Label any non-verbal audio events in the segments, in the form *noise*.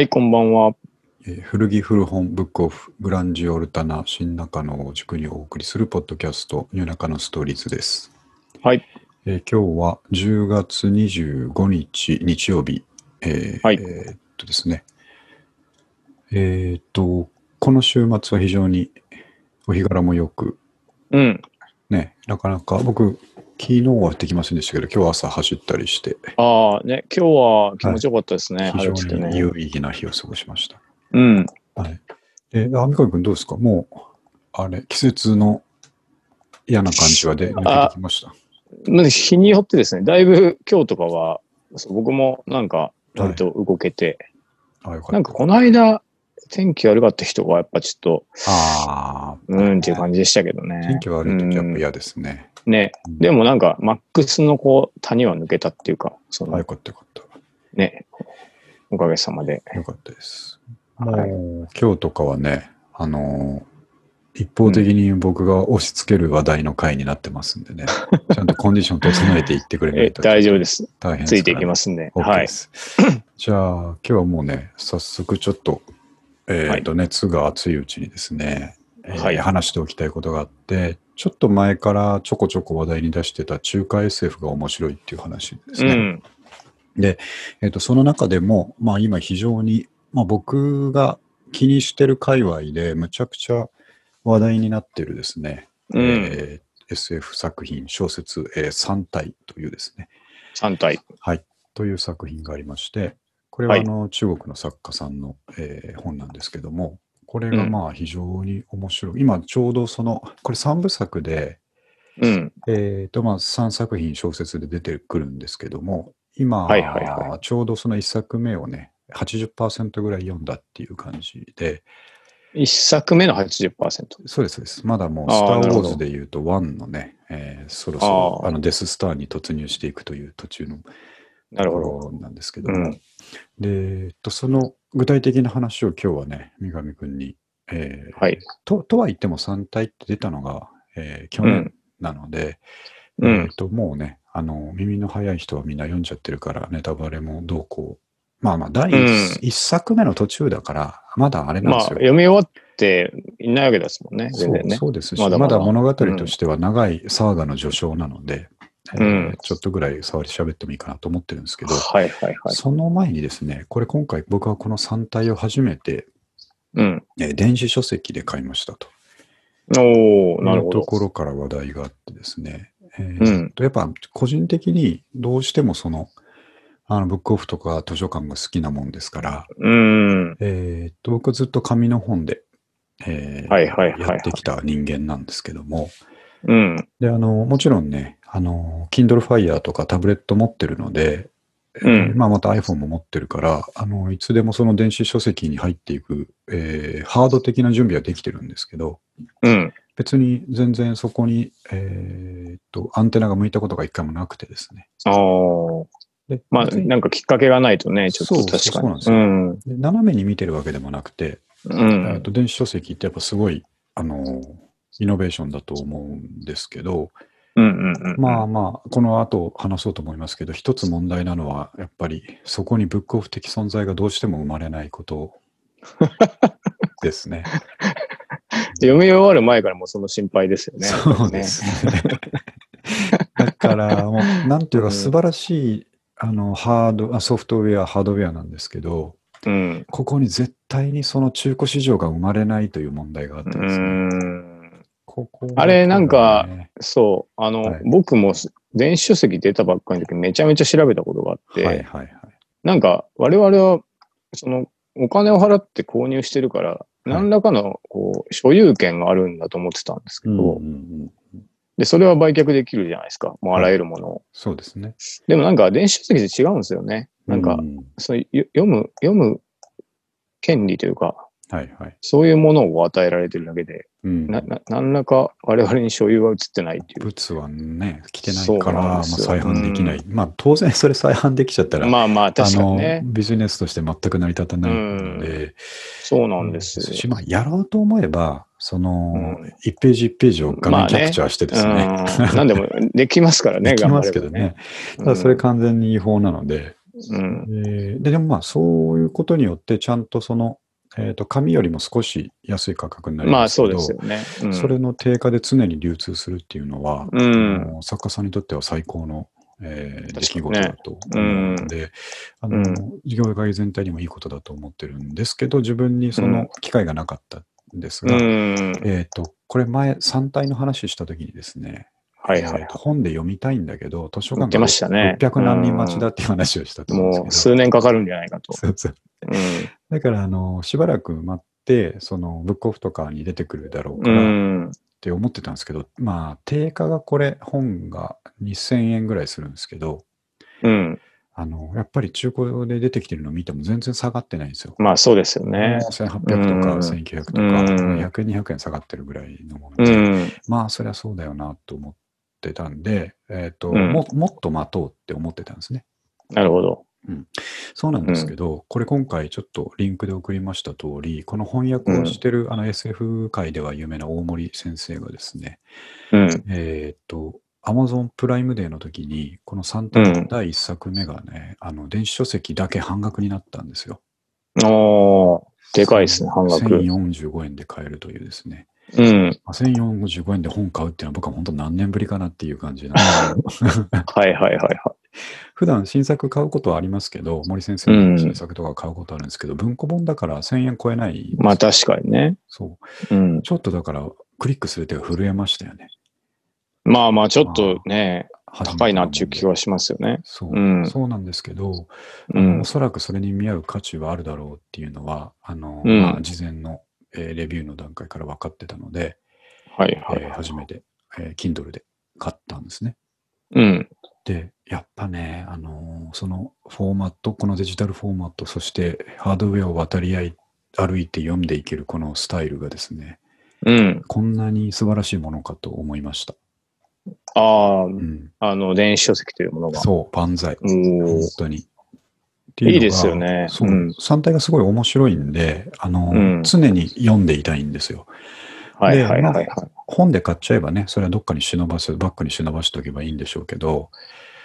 はい、こんばんは。えー古着古本ブックオフグランジオルタナ新中野を軸にお送りするポッドキャストニューナカのストーリーズです、はい。えー今日は10月25日日曜日、えーはいえーっとですねえーっとこの週末は非常にお日柄もよくうん。ねなかなか僕昨日はできませんでしたけど今日朝走ったりしてああ、ね、今日は気持ちよかったですね。非常晴れててね。に有意義な日を過ごしましたうん。はい。えー、三上君どうですか？もう、あれ、季節の嫌な感じはで抜けてきました？まあ日によってですね、だいぶ今日とかは、僕もなんか割と動けて、あ、よかった。なんかこの間、天気悪かった人がやっぱちょっと、ああ、うんっていう感じでしたけどね。天気悪い時やっぱうん嫌ですね。ね。うんでもなんか、マックスのこう、谷は抜けたっていうか、そあ、のよかったよかった。ね、おかげさまで。よかったです。はいもう、今日とかはね、あのー一方的に僕が押し付ける話題の回になってますんでね、*laughs* ちゃんとコンディション整えていってくれなえいと大丈夫です。大変ついていきすますんで。はい。です。じゃあ、今日はもうね、早速ちょっと、えっ、と、熱が熱いうちにですね、えーはい話しておきたいことがあって、ちょっと前からちょこちょこ話題に出してた中華 SF が面白いっていう話ですね。うん。で、えっとその中でも、まあ、今非常に、まあ、僕が気にしてる界隈でむちゃくちゃ話題になってるですね、うん。えー SF 作品、小説、えー、三体というですね、3体。はい、という作品がありまして、これははいあの中国の作家さんの、えー本なんですけども、これがまあ非常に面白い。今ちょうどその、これ3部作で、うん。えーとまあ、3作品小説で出てくるんですけども、今、ちょうどその1作目をね、80%ぐらい読んだっていう感じで、1作目の80%。そうです、そうです。まだもう、スター・ウォーズで言うと、1のね、えーそろそろあのデス・スターに突入していくという途中のなるほど。ところなんですけども、うん。で、えっと、その具体的な話を今日はね、三上君に、えーはい。と、とは言っても3体って出たのが、えー去年なので、うんえっと、もうね、あの、耳の早い人はみんな読んじゃってるから、ネタバレもどうこう。まあまあ、第うん一作目の途中だから、まだあれなんまあ、ですよ。読み終わっていないわけですもんね、全然ね。そうそうですし、まだまだまだ物語としては長いサーガの序章なので、うんえーちょっとぐらい触り喋ってもいいかなと思ってるんですけど、はいはいはい。その前にですね、これ今回僕はこの3体を初めて、うん。えー電子書籍で買いましたと。おー、なるほど。ところから話題があってですね、えーうんとやっぱ個人的にどうしてもその、あのブックオフとか図書館が好きなもんですから、うん。えーと僕はずっと紙の本で、えーやってきた人間なんですけども、うん。で、あの、もちろんね、あの、Kindle Fire とかタブレット持ってるので、うんえーまあ、また iPhone も持ってるから、あの、いつでもその電子書籍に入っていく、えーハード的な準備はできてるんですけど、うん。別に全然そこに、えーっと、アンテナが向いたことが一回もなくてですね。あー。でまあ、なんかきっかけがないとね、ちょっと確かに。そうなんですようん。で斜めに見てるわけでもなくて、うん。と電子書籍ってやっぱすごい、あの、イノベーションだと思うんですけど。まあまあ、この後話そうと思いますけど、一つ問題なのは、やっぱりそこにブックオフ的存在がどうしても生まれないこと *laughs* ですね。*laughs* 読み終わる前からもうその心配ですよね。そうですね。だから、もう、なんていううんか、素晴らしい、あの、ハード、あソフトウェア、ハードウェアなんですけど、うん。ここに絶対にその中古市場が生まれないという問題があってうですね。ん。ここあれなんかねそう。あの、はい僕も電子書籍出たばっかりの時めちゃめちゃ調べたことがあって、はいはいはい。なんか我々はそのお金を払って購入してるから、何らかのこう所有権があるんだと思ってたんですけど、うんうんうんで、それは売却できるじゃないですか。もうあらゆるものを。そうですね。でもなんか電子書籍って違うんですよね。なんか、うそ読む、読む権利というか、はいはい。そういうものを与えられてるだけで、うんな、な、何らか我々に所有は移ってないっていう。物はね、来てないから、まあ、再販できない。まあ、当然それ再販できちゃったら、まあまあ、確かにねビジネスとして全く成り立たないので、そうなんです。しまあ、やろうと思えば、その、うん1ページ1ページを画まあね面キャプチャーしてですね、うん。何でもできますからね、*laughs* できますけど頑張ればね。ただそれ完全に違法なので、うん。えーで、でもまあ、そういうことによって、ちゃんとその、えっ、と、紙よりも少し安い価格になりまあますけど、そうですよね。うん。それの定価で常に流通するっていうのは、うん。あの作家さんにとっては最高の、えー出来事だと思うので、あのうん。事業界全体にもいいことだと思ってるんですけど、自分にその機会がなかったんですが、うん。えっ、と、これ前、3体の話したときにですね、はいはい。本で読みたいんだけど、図書館言ってましたね。600何人待ちだっていう話をしたと思うんもうですけど、数年かかるんじゃないかと。そうそううだから、あの、しばらく待って、その、ブックオフとかに出てくるだろうかん。うら、ん。って思ってたんですけど、まあ、定価がこれ、本が2000円ぐらいするんですけど、うん。あの、やっぱり中古で出てきてるのを見ても全然下がってないんですよ。まあそうですよねもう。1800とかうん1900とか、うん100円、200円下がってるぐらいのもうので、ん。まあ、そりゃそうだよなと思ってたんで、えっ、と、うんも、もっと待とうって思ってたんですね。なるほど。そうなんですけど、これ今回ちょっとリンクで送りました通り、この翻訳をしてる、あの SF 界では有名な大森先生がですね、うん。えーっと、Amazon プライムデーの時に、この3体の第1作目がね、あの、電子書籍だけ半額になったんですよ。おー、でかいですね、半額。1045円で買えるというですね。うん。まあ1045円で本買うっていうのは僕は本当何年ぶりかなっていう感じなんです *laughs* はいはいはいは普段新作買うことはありますけど、森先生の新作とか買うことあるんですけど、文庫本だから1000円超えない。まあ確かにね。そう。うん。ちょっとだから、クリックする手が震えましたよね。まあまあちょっとね、初めて高いなっていう気がしますよね。そう、うんそうなんですけど、うんお。そらくそれに見合う価値はあるだろうっていうのは、あの、うんまあ、事前の、えーレビューの段階から分かってたので、はいはい。えー初めて、えー Kindle で買ったんですね。うん。で、やっぱね、あのーそのフォーマット、このデジタルフォーマット、そしてハードウェアを渡り合い、歩いて読んでいけるこのスタイルがですね、うん。ここんなに素晴らしいものかと思いました。あうん、あ、あの、電子書籍というものが。そう、万歳。お本ー当に。いいですよねそう、うん3体がすごい面白いんで、あの、うん常に読んでいたいんですよ。はいはいはいはい。本で買っちゃえばね、それはどっかに忍ばせ、バッグに忍ばしておけばいいんでしょうけど、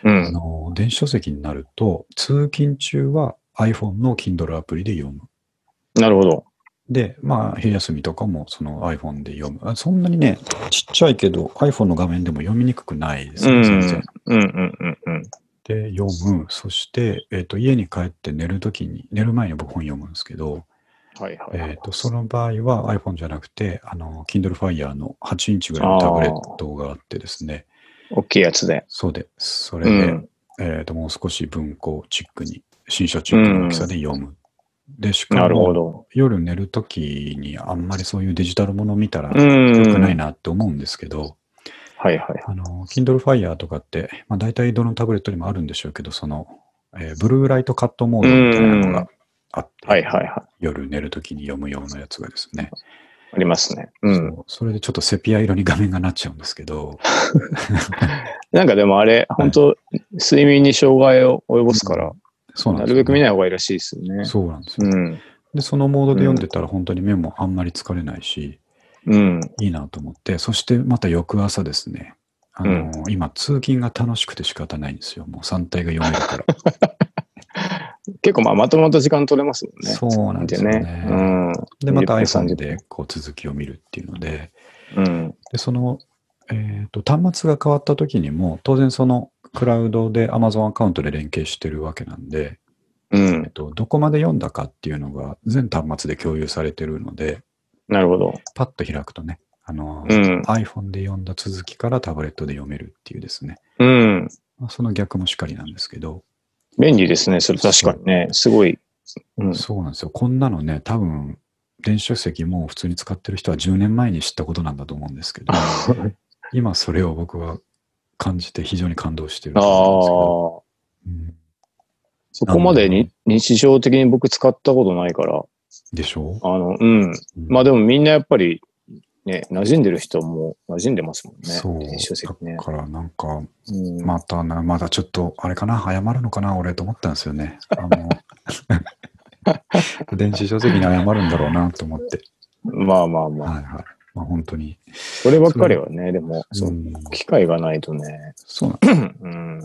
うあん。の電子書籍になると、通勤中は iPhone の Kindle アプリで読む。なるほど。で、まあ、昼休みとかもその iPhone で読む。あそんなにね、ちっちゃいけど iPhone の画面でも読みにくくないですね、うん。全然。うんうんうんうん。で、読む。そして、えっ、と、家に帰って寝るときに、寝る前に僕本読むんですけど、はいはいはい。えっ、と、その場合は iPhone じゃなくて、あの、Kindle Fire の8インチぐらいのタブレットがあってですね、大きいやつで。そうで、それうで、ん。えっ、と、もう少し文庫チックに、新書チックの大きさで読む。で、しかなるほも、ど。夜寝るときにあんまりそういうデジタルもの見たらうん。良くないなって思うんですけど、はいはい。あの、Kindle Fire とかって、まあ大体どのタブレットにもあるんでしょうけど、その、えーブルーライトカットモードみたいなのがあって、はいはいはい。夜寝るときに読むようなやつがですね、ありますね。うん。それでちょっとセピア色に画面がなっちゃうんですけど、*laughs* なんかでもあれ、本当睡眠に障害を及ぼすから、なそうなんね、るべく見ない方がいいらしいですよね。そうなんですよ。うん。で、そのモードで読んでたら本当に目もあんまり疲れないし、うん。いいなと思って、そしてまた翌朝ですね、あの今、通勤が楽しくて仕方ないんですよ。もう3体が読めるから。*laughs* 結構まあまとまった時間取れますもんね。そうなんですよねでうん。で、また20分 iPhone 30でこう続きを見るっていうので、うん。で、その、えーと、端末が変わった時にも、当然そのクラウドで Amazon アカウントで連携してるわけなんで、うえっん。と、どこまで読んだかっていうのが全端末で共有されてるので、なるほど。パッと開くとね、あの、うん iPhone で読んだ続きからタブレットで読めるっていうですね、うん。まあ、その逆もしかりなんですけど、便利ですね。それ確かにね。すごい。うん。そうなんですよ。こんなのね、多分、電子書籍も普通に使ってる人は10年前に知ったことなんだと思うんですけど、*laughs* 今それを僕は感じて非常に感動してるああと思うんですけど、うんそこまでに日常的に僕使ったことないから、でしょあの、うん。うんまあでもみんなやっぱり、ね、馴染んでる人も馴染んでますもんね。そう。電子書籍ねだ。からなんか、うん、またな、まだちょっと、あれかな、謝るのかな、俺と思ったんですよね。あの *laughs* 電子書籍に謝るんだろうなと思って。まあまあまあ。はいはい。まあ本当に。そればっかりはね、でも、そうう、ん機会がないとね。そうなんうん。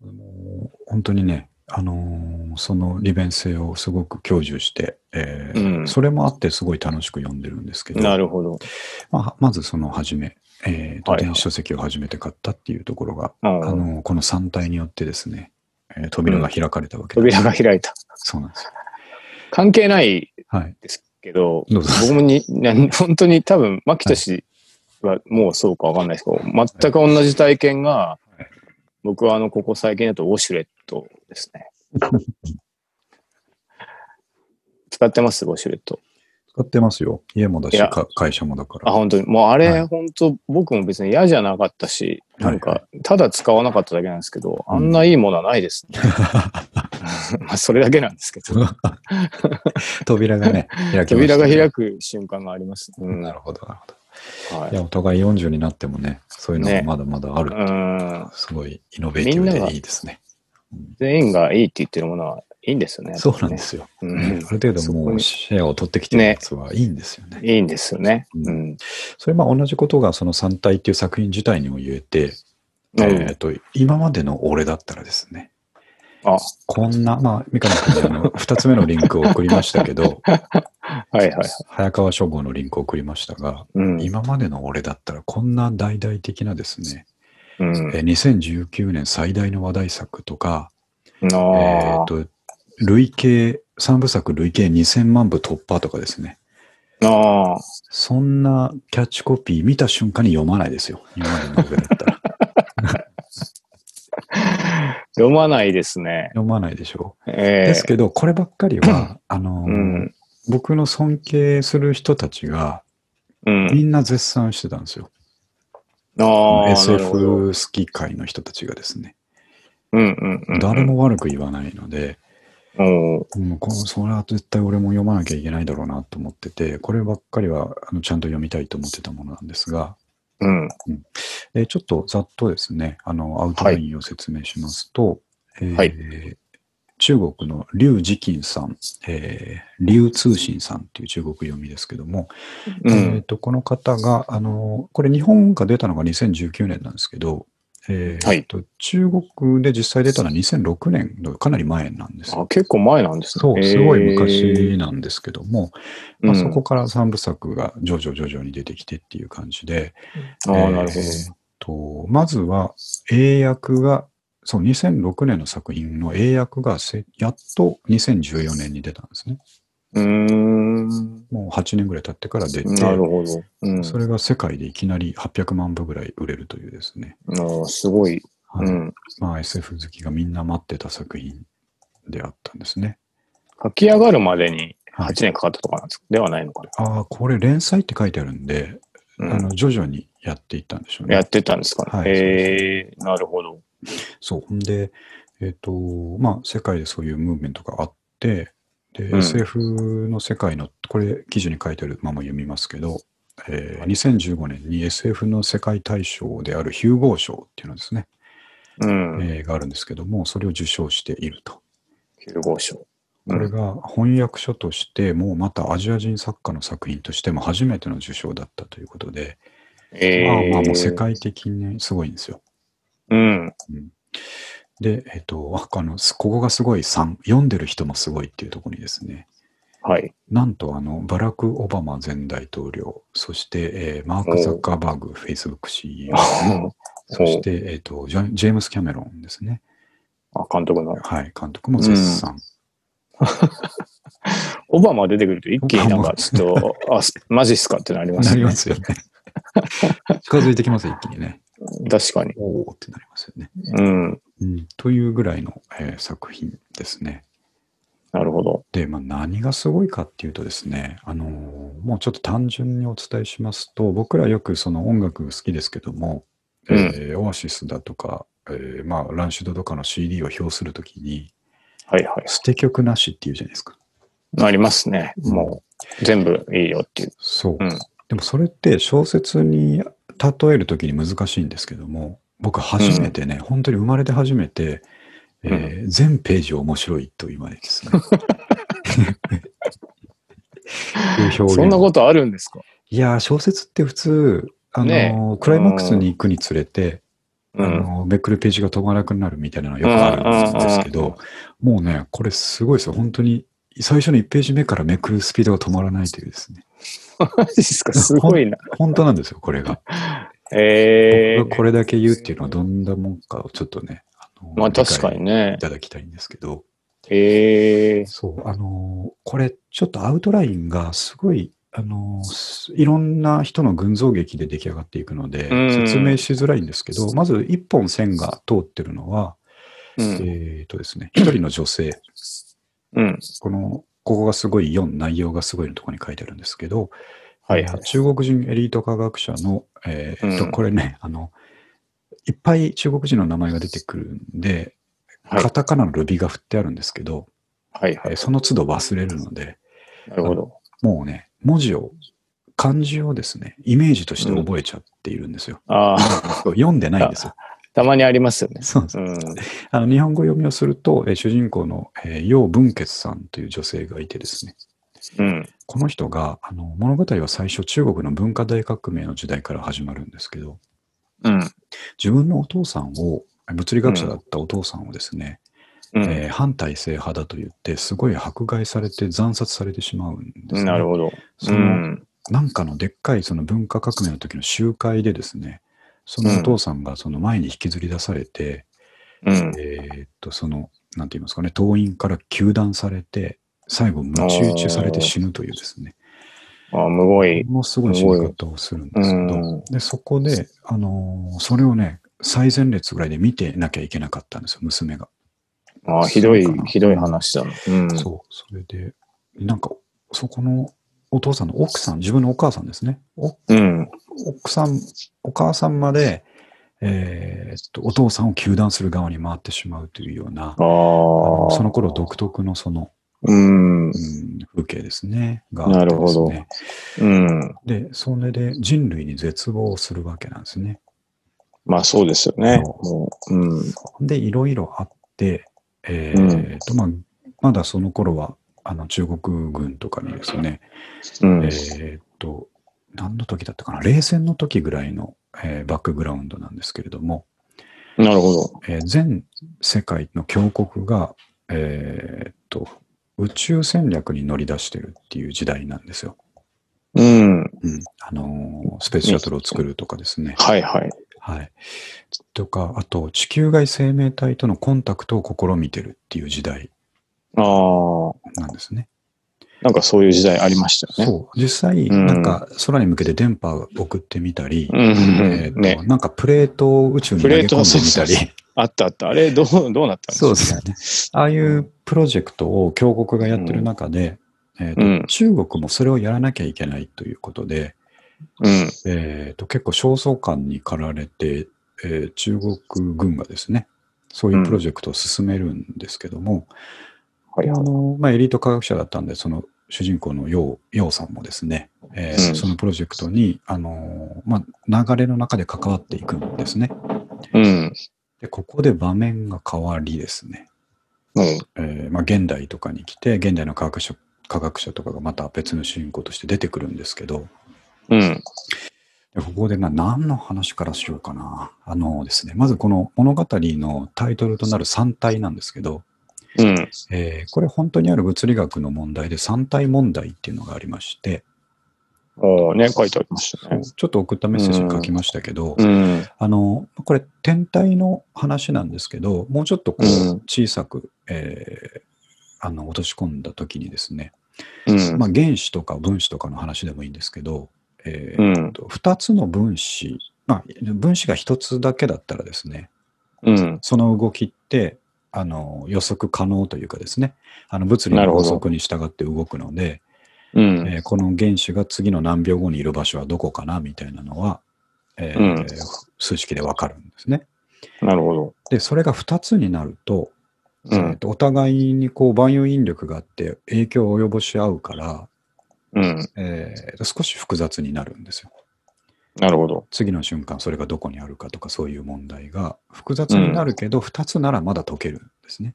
もう本当にね、あのーその利便性をすごく享受して、えーうんそれもあってすごい楽しく読んでるんですけど、なるほど。まあ、まずその初め、えーとはいはい電子書籍を初めて買ったっていうところが、うんあのーこの3体によってですね、えー扉が開かれたわけです、扉が開いた。そうなんですよ。関係ないはい。ですけど、どうぞ僕もに、な本当に多分、牧田氏はもうそうかわかんないですけど、全く同じ体験が、僕はあの、ここ最近だとウォシュレットですね。*laughs* 使ってます、ウォシュレット。使ってますよ。家もだし、会社もだかあ、ら。本当に。もうあれ、はい本当僕も別に嫌じゃなかったし、なんはか、ただ使わなかっただけなんですけど、うんあんないいものはないですね。*laughs* まあ、それだけなんですけど。*laughs* 扉がね、開きね。扉が開く瞬間があります。うん。なるほど、なるほど。はいいや、お互い40になってもね、そういうのねがまだまだある。うん。すごいイノベーティブでいいですね。全員がいいって言ってるものはいいんですよね。そうなんですよ。うんねある程度もうシェアを取ってきてるやつはいいんですよね。いいんですよね。ううん。それまあ同じことがその三体っていう作品自体にも言えて、うんえっと、今までの俺だったらですね、あ、こんな、まあ、三上君にあの、*laughs* 二つ目のリンクを送りましたけど、はいはい。早川書房のリンクを送りましたが、うん。今までの俺だったらこんな大々的なですね、うん。えー2019年最大の話題作とか、あえっ、ーと、累計、三部作累計2000万部突破とかですね。あー。そんなキャッチコピー見た瞬間に読まないですよ。今までの俺だったら。*laughs* 読まないですね。読まないでしょう。ええですけど、こればっかりは、あの、うん。僕の尊敬する人たちがうん。みんな絶賛してたんですよ。SF 好き会の人たちがですね。うんうんうん。誰。も悪く言わないので、うん、このそれは絶対俺も読まなきゃいけないだろうなと思ってて、こればっかりはあのちゃんと読みたいと思ってたものなんですが、うん。でちょっとざっとですね、あのアウトラインを説明しますと、えーはい中国の劉慈金さん、えー、劉通信さんっていう中国読みですけども、うえーん。とこの方が、あの、これ日本が出たのが2019年なんですけど、えーはいと中国で実際出たのは2006年のかなり前なんですよ。あ、結構前なんですね。そう、すごい昔えーなんですけども、まあ、うんそこから3部作が徐々徐々に出てきてっていう感じで、ああ、なるほど。えーとまずは英訳が、そう、2006年の作品の英訳がせやっと2014年に出たんですね。うーん。もう8年ぐらい経ってから出て、なるほど。うん。それが世界でいきなり800万部ぐらい売れるというですね、あーすごい。はいうん。まあ、SF 好きがみんな待ってた作品であったんですね。書き上がるまでにはい8年かかったとかなんですか？ではないのかな？ああ、これ連載って書いてあるんで、うんあの徐々にやっていったんでしょうね。やってたんですかね。はいえー、なるほど。*laughs* そう。んで、えっ、と、まあ、世界でそういうムーブメントがあって、で、うん SF の世界の、これ、記事に書いてあるまま読みますけど、えー2015年に SF の世界大賞であるヒューゴー賞っていうのですね、うん。えーがあるんですけども、それを受賞していると。九号賞。これが翻訳書として、もうまたアジア人作家の作品としても初めての受賞だったということで、えー、まあまあもう世界的にすごいんですよ。うん。で、えっ、と、あの、すここがすごい3、読んでる人もすごいっていうところにですね、はい。なんとあの、バラク・オバマ前大統領、そして、えーマーク・ザッカーバーグ、フェイスブック CEO、そして、えっ、とジャ、ジェームス・キャメロンですね。あ、監督の。はい、監督も絶賛。*laughs* オバマ出てくると一気になんかちょっと、あ、すマジっすかってなりますね。なりますよね。近づいてきます、一気にね。確かに。おおってなりますよね。うん。うん、というぐらいの、えー作品ですね。なるほど。で、まあ、何がすごいかっていうとですね、あのーもうちょっと単純にお伝えしますと、僕らよくその音楽好きですけども、えーオアシスだとか、えーまあ、ランシュドとかの CD を表するときに、はいはい。捨て曲なしっていうじゃないですか。ありますね。もう、全部いいよっていう。そう。うん。でもそれって小説に例えるときに難しいんですけども、僕初めてね、本当に生まれて初めて、えー全ページ面白いと言われですね。*laughs* そんなことあるんですか？いやー、小説って普通、あのーねえクライマックスに行くにつれて、うん。あの、めくるページが止まらなくなるみたいなのがよくあるんですけど、もうね、これすごいですよ。本当に、最初の1ページ目からめくるスピードが止まらないというですね。マジですか？すごいな。本当なんですよ、これが。ええ僕がこれだけ言うっていうのはどんなもんかをちょっとね、あのまあ確かにねい。ただきたいんですけど、ええそう、あの、これちょっとアウトラインがすごい、あの、すいろんな人の群像劇で出来上がっていくので、うん説明しづらいんですけど、まず一本線が通ってるのは、うん。えっ、とですね、一人の女性、うん。この、ここがすごい4、内容がすごいのところに書いてあるんですけど、はいはいえー。中国人エリート科学者の、えーとうんこれね、あの、いっぱい中国人の名前が出てくるんで、はいカタカナのルビが振ってあるんですけど、はいはい。えーその都度忘れるので、なるほど。もうね、文字を、漢字をですね、イメージとして覚えちゃっているんですよ。ああ、そ *laughs* う読んでないんですよ。*laughs* たまにありますよね。そうですうん。あの日本語読みをすると、えー主人公の、えー楊文傑さんという女性がいてですね、うん。この人が、あの物語は最初中国の文化大革命の時代から始まるんですけど、うん。自分のお父さんを、物理学者だったお父さんをですね、うん。えー反体制派だと言って、すごい迫害されて惨殺されてしまうんです、ね。なるほど。そうの、ん。なんかのでっかいその文化革命の時の集会でですね、そのお父さんがその前に引きずり出されて、うん。えーっと、その、なんて言いますかね、党員から糾弾されて、最後、鞭打ちされて死ぬというですね、ああ、むごい。ものすごい死に方をするんですけうどん、で、そこで、あのーそれをね、最前列ぐらいで見てなきゃいけなかったんですよ、娘が。ああ、ひどいひどい話だな。うん。そう、それで、なんか、そこのお父さんの奥さん、自分のお母さんですね。おうん。奥さん、お母さんまで、えーっと、お父さんを糾弾する側に回ってしまうというような、ああ。あのその頃独特のその、うん。うん、風景ですね。がねなるほどうん。で、それで人類に絶望するわけなんですね。まあそうですよね。ううん。で、いろいろあって、えーっと、まあ、まだその頃は、あの、中国軍とかにですね、うん。えーっと、何の時だったかな、冷戦の時ぐらいの、えーバックグラウンドなんですけれども、なるほど。えー全世界の強国が、えーっと、宇宙戦略に乗り出してるっていう時代なんですよ。うん。うん。あのースペースシャトルを作るとかですね。はいはい。はい。とか、あと、地球外生命体とのコンタクトを試みてるっていう時代ああ。なんですね。なんかそういう時代ありましたよね。そう。実際、うんなんか空に向けて電波を送ってみたり、うん。えーとね。なんかプレートを宇宙に投げ込んでみたプレートそうそうあったあった。あれ、どう、どうなったんですか？そうですよね。ああいうプロジェクトを強国がやってる中で、えーとうん中国もそれをやらなきゃいけないということで、うん。えーと結構焦燥感に駆られて、えー中国軍がですね、そういうプロジェクトを進めるんですけども、はいはい。あのまあ、エリート科学者だったんで、その主人公の楊楊さんもですね、えーうんそのプロジェクトに、あのまあ、流れの中で関わっていくんですね。うん。でここで場面が変わりですね、うん。えーまあ、現代とかに来て、現代の科学者科学者とかがまた別の主人公として出てくるんですけど、うん。でここでな何の話からしようかな。あのですね、まずこの物語のタイトルとなる三体なんですけど、うん。えーこれ本当にある物理学の問題で三体問題っていうのがありまして、おーね、書いてありましたね。ちょっと送ったメッセージに書きましたけど、うん。あの、これ天体の話なんですけど、もうちょっとこうんう小さく、えーあの落とし込んだ時にですね、うん。まあ、原子とか分子とかの話でもいいんですけど、えーうん。と2つの分子、まあ、分子が1つだけだったらですね、うん。その動きってあの予測可能というかですね、あの物理の法則に従って動くので、うん。えーこの原子が次の何秒後にいる場所はどこかなみたいなのは、えーうん数式でわかるんですね。なるほど。で、それが2つになると、うん。えーとお互いにこう万有引力があって影響を及ぼし合うから、うん。えー少し複雑になるんですよ。なるほど。次の瞬間それがどこにあるかとかそういう問題が複雑になるけど、2つならまだ解けるんですね。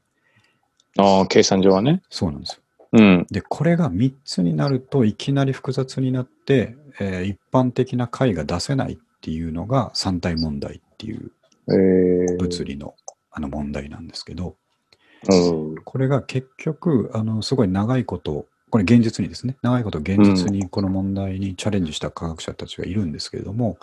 ああ、計算上はね。そうなんですよ。うん。で、これが3つになるといきなり複雑になって、えー一般的な解が出せないっていうのが三体問題っていうえー、物理のあの問題なんですけど、うん。これが結局、あのすごい長いこと、これ現実にですね、長いこと現実にこの問題にチャレンジした科学者たちがいるんですけれども、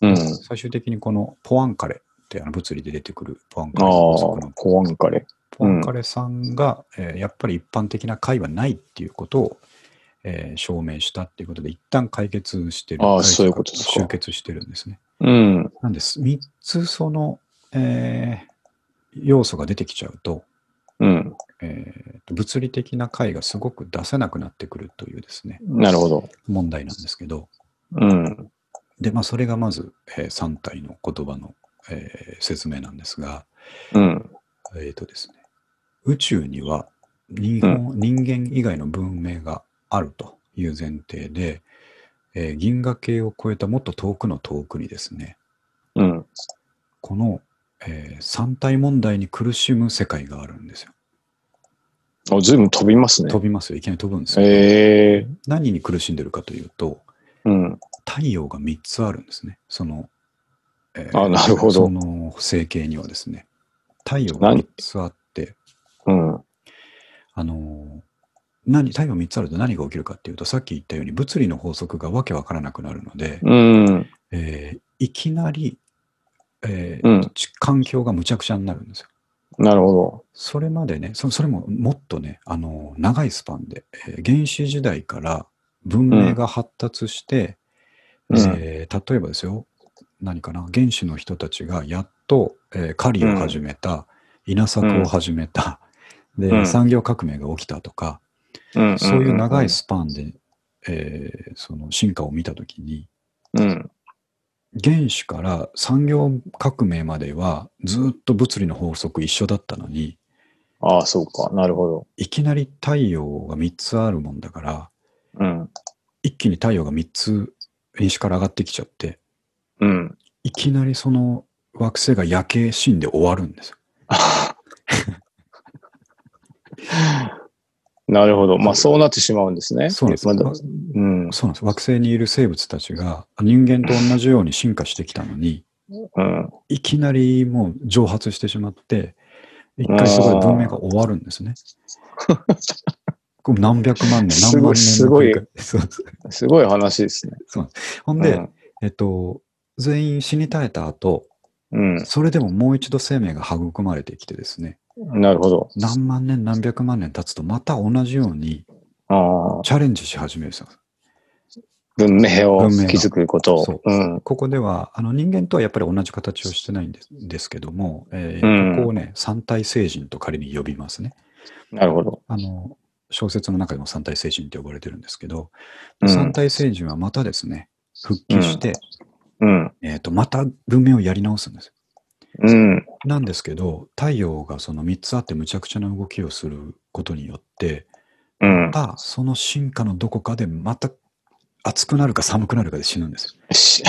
うん。最終的にこのポアンカレってあの物理で出てくるポアンカレの法則の、コアンカレ。ポアンカレさんが、えーやっぱり一般的な解はないっていうことを、えー証明したっていうことで、一旦解決してる。ああそういうことですか集結してるんですね。うん。なんです。3つその、えー要素が出てきちゃうと物理的な解がすごく出せなくなってくるというですね、なるほど。問題なんですけど、うん。で、まあ、それがまず、え3体の言葉の、えー説明なんですが、うん。えっ、とですね、宇宙には人本人間以外の文明があるという前提で、えー銀河系を超えたもっと遠くの遠くにですね、うん。この、えー三体問題に苦しむ世界があるんですよ。あ、ずいぶん飛びますね。飛びますよ。いきなり飛ぶんですよ。ええ何に苦しんでるかというと、うん。太陽が3つあるんですね。その、えあなるほどその星系にはですね、太陽が3つあって、うん。あのー何、太陽3つあると何が起きるかっていうと、さっき言ったように物理の法則がわけわからなくなるので、うん。えーいきなり、えーうんち環境がむちゃくちゃになるんですよ。なるほそれまでね、そそれももっとね、あのー長いスパンで、えー原始時代から文明が発達して、うんえー例えばですよ、何かな、原始の人たちがやっと、えー狩りを始めた、稲作を始めた、で、うん産業革命が起きたとか、ど。うん。そういう長いスパンで、えーその進化を見たときに、うん。原始から産業革命まではずっと物理の法則一緒だったのに、ああ、そうか。なるほど。いきなり太陽が3つあるもんだから、うん。一気に太陽が3つ西から上がってきちゃって、うん。いきなりその惑星が焼け死んで終わるんですよ。*laughs* なるほど。まあ、そうなってしまうんですね。そうなんですまだうん。そうなんです。惑星にいる生物たちが人間と同じように進化してきたのに、うん。いきなりもう蒸発してしまって、一回そこで文明が終わるんですね。*laughs* 何百万年、すごい何万年すごいすごい話ですね。ほんで、うんえっと、全員死に絶えた後、うん。それでももう一度生命が育まれてきてですね、なるほど。何万年、何百万年経つと、また同じようにああ。チャレンジし始めるんですよ。文明を築くことそうを。うん。ここでは、あの人間とはやっぱり同じ形をしてないんですですけども、えーうんここをね、三体星人と仮に呼びますね。なるほど。あの、小説の中でも三体星人って呼ばれてるんですけど、うん三体星人はまたですね、復帰して、うん。えっ、と、また文明をやり直すんです。うん。なんですけど、太陽がその3つあってむちゃくちゃな動きをすることによって、うんま。たその進化のどこかでまた暑くなるか寒くなるかで死ぬんですよ。し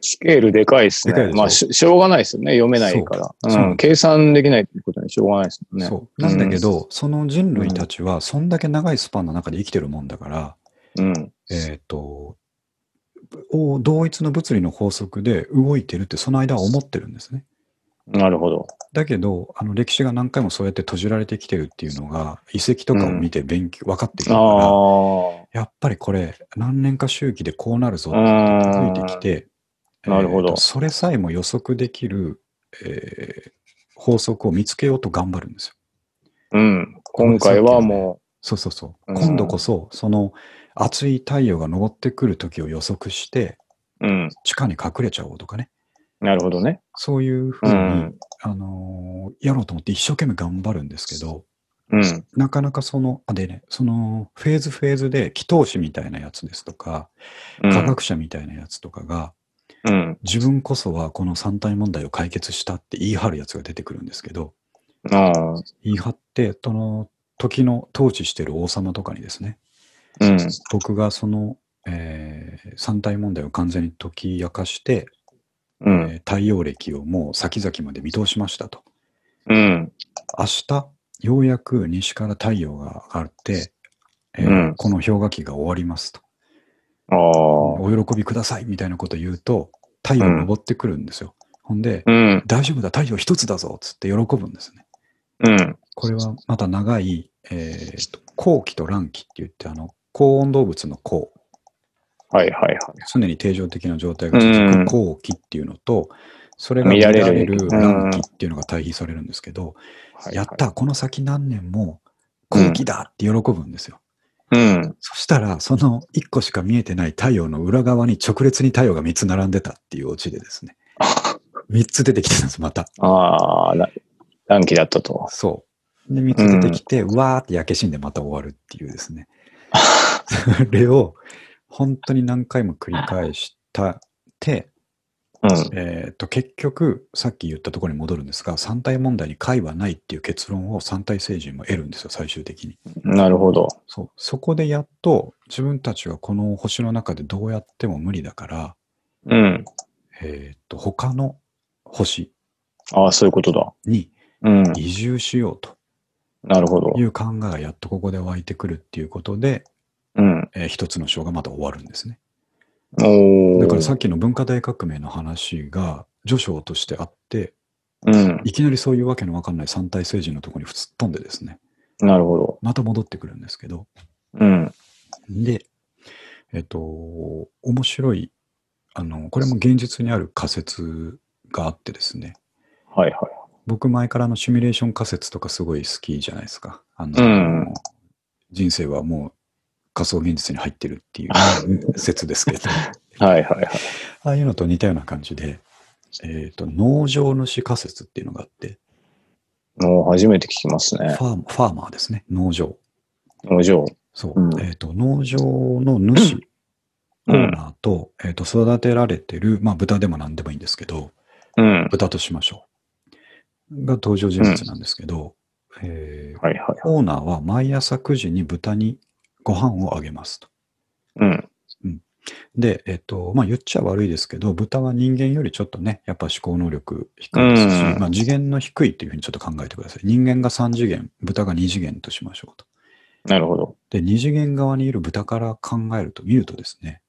スケールでかいですね。まあし、しょうがないですよね。読めないから。そうん。計算できないってことにしょうがないですもんね。そう。なんだけど、その人類たちは、そんだけ長いスパンの中で生きてるもんだから、うん。えっ、と、お同一の物理の法則で動いてるってその間は思ってるんですね。なるほど。だけど、あの歴史が何回もそうやって閉じられてきてるっていうのが、遺跡とかを見て勉強、分かってきたから、あやっぱりこれ、何年か周期でこうなるぞってあ。気づいてきて、なるほどえーとそれさえも予測できる、えー法則を見つけようと頑張るんですよ。うん。今回はもそうそうそう。うん今度こそ、その熱い太陽が昇ってくる時を予測して、う、うん。地下に隠れちゃおうとかね。なるほどね。そういうふうに、うん。あのーやろうと思って一生懸命頑張るんですけど、うん。なかなかその、あ、でね、そのフェーズフェーズで祈祷師みたいなやつですとか、うん科学者みたいなやつとかが、うん。自分こそはこの三体問題を解決したって言い張るやつが出てくるんですけど、ああ。言い張って、その時の統治してる王様とかにですね、うん。僕がその、えー三体問題を完全に解き明かして、えうん。ー太陽暦をもう先々まで見通しましたと。うん。明日、ようやく西から太陽が上がって、えーうんこの氷河期が終わりますと。ああ。お喜びくださいみたいなことを言うと、太陽が昇ってくるんですよ。ほんで、うん。大丈夫だ、太陽一つだぞっつって喜ぶんですね。うん。これはまた長い、えーと後期と乱期って言って、あの、高温動物の高、はいはいはい。常に定常的な状態が続うんく後期っていうのと、それが乱乱れる乱期っていうのが対比されるんですけど、はいやった、この先何年も後期だって喜ぶんですよ。うん。そしたら、その1個しか見えてない太陽の裏側に直列に太陽が3つ並んでたっていうオチでですね。*laughs* 3つ出てきてたんです、また。ああ、ら乱気だったと。そう。で、3つ出てきて、うわーって焼け死んでまた終わるっていうですね。*laughs* それを本当に何回も繰り返したって、うん。えっ、と、結局、さっき言ったところに戻るんですが、三体問題に解はないっていう結論を三体星人も得るんですよ、最終的に。なるほど。そう。そこでやっと自分たちはこの星の中でどうやっても無理だから、うん。えっ、と、他の星そういうことだ。にうん。移住しようとなるほどい。う考えがやっとここで湧いてくるっていうことで、うん。えー一つの章がまた終わるんですね。おお。だからさっきの文化大革命の話が序章としてあって、うん。いきなりそういうわけのわかんない三体星人のところに突っ飛んでですね、なるほど。また戻ってくるんですけど、うん。で、えっと、面白い、あの、これも現実にある仮説があってですね、はいはい。僕前からのシミュレーション仮説とかすごい好きじゃないですか。あの、うん人生はもう仮想現実に入ってるっていう *laughs* 説ですけど、はいはいはい。ああいうのと似たような感じで、えっ、と、農場主仮説っていうのがあって、もう初めて聞きますね。ファーファーマーですね、農場。農場。そう。うんえっ、と、農場の主、うんオーナーと、えっ、と、育てられてる、まあ、豚でも何でもいいんですけど、うん。豚としましょう。が登場人物なんですけど、えーはいはいはい。オーナーは毎朝9時に豚にご飯をあげますと。うん。で、えっと、まあ言っちゃ悪いですけど、豚は人間よりちょっとね、やっぱ思考能力低いですし、うんまあ次元の低いっていうふうにちょっと考えてください。人間が3次元、豚が2次元としましょうと。なるほど。で、2次元側にいる豚から考えると、見るとですね、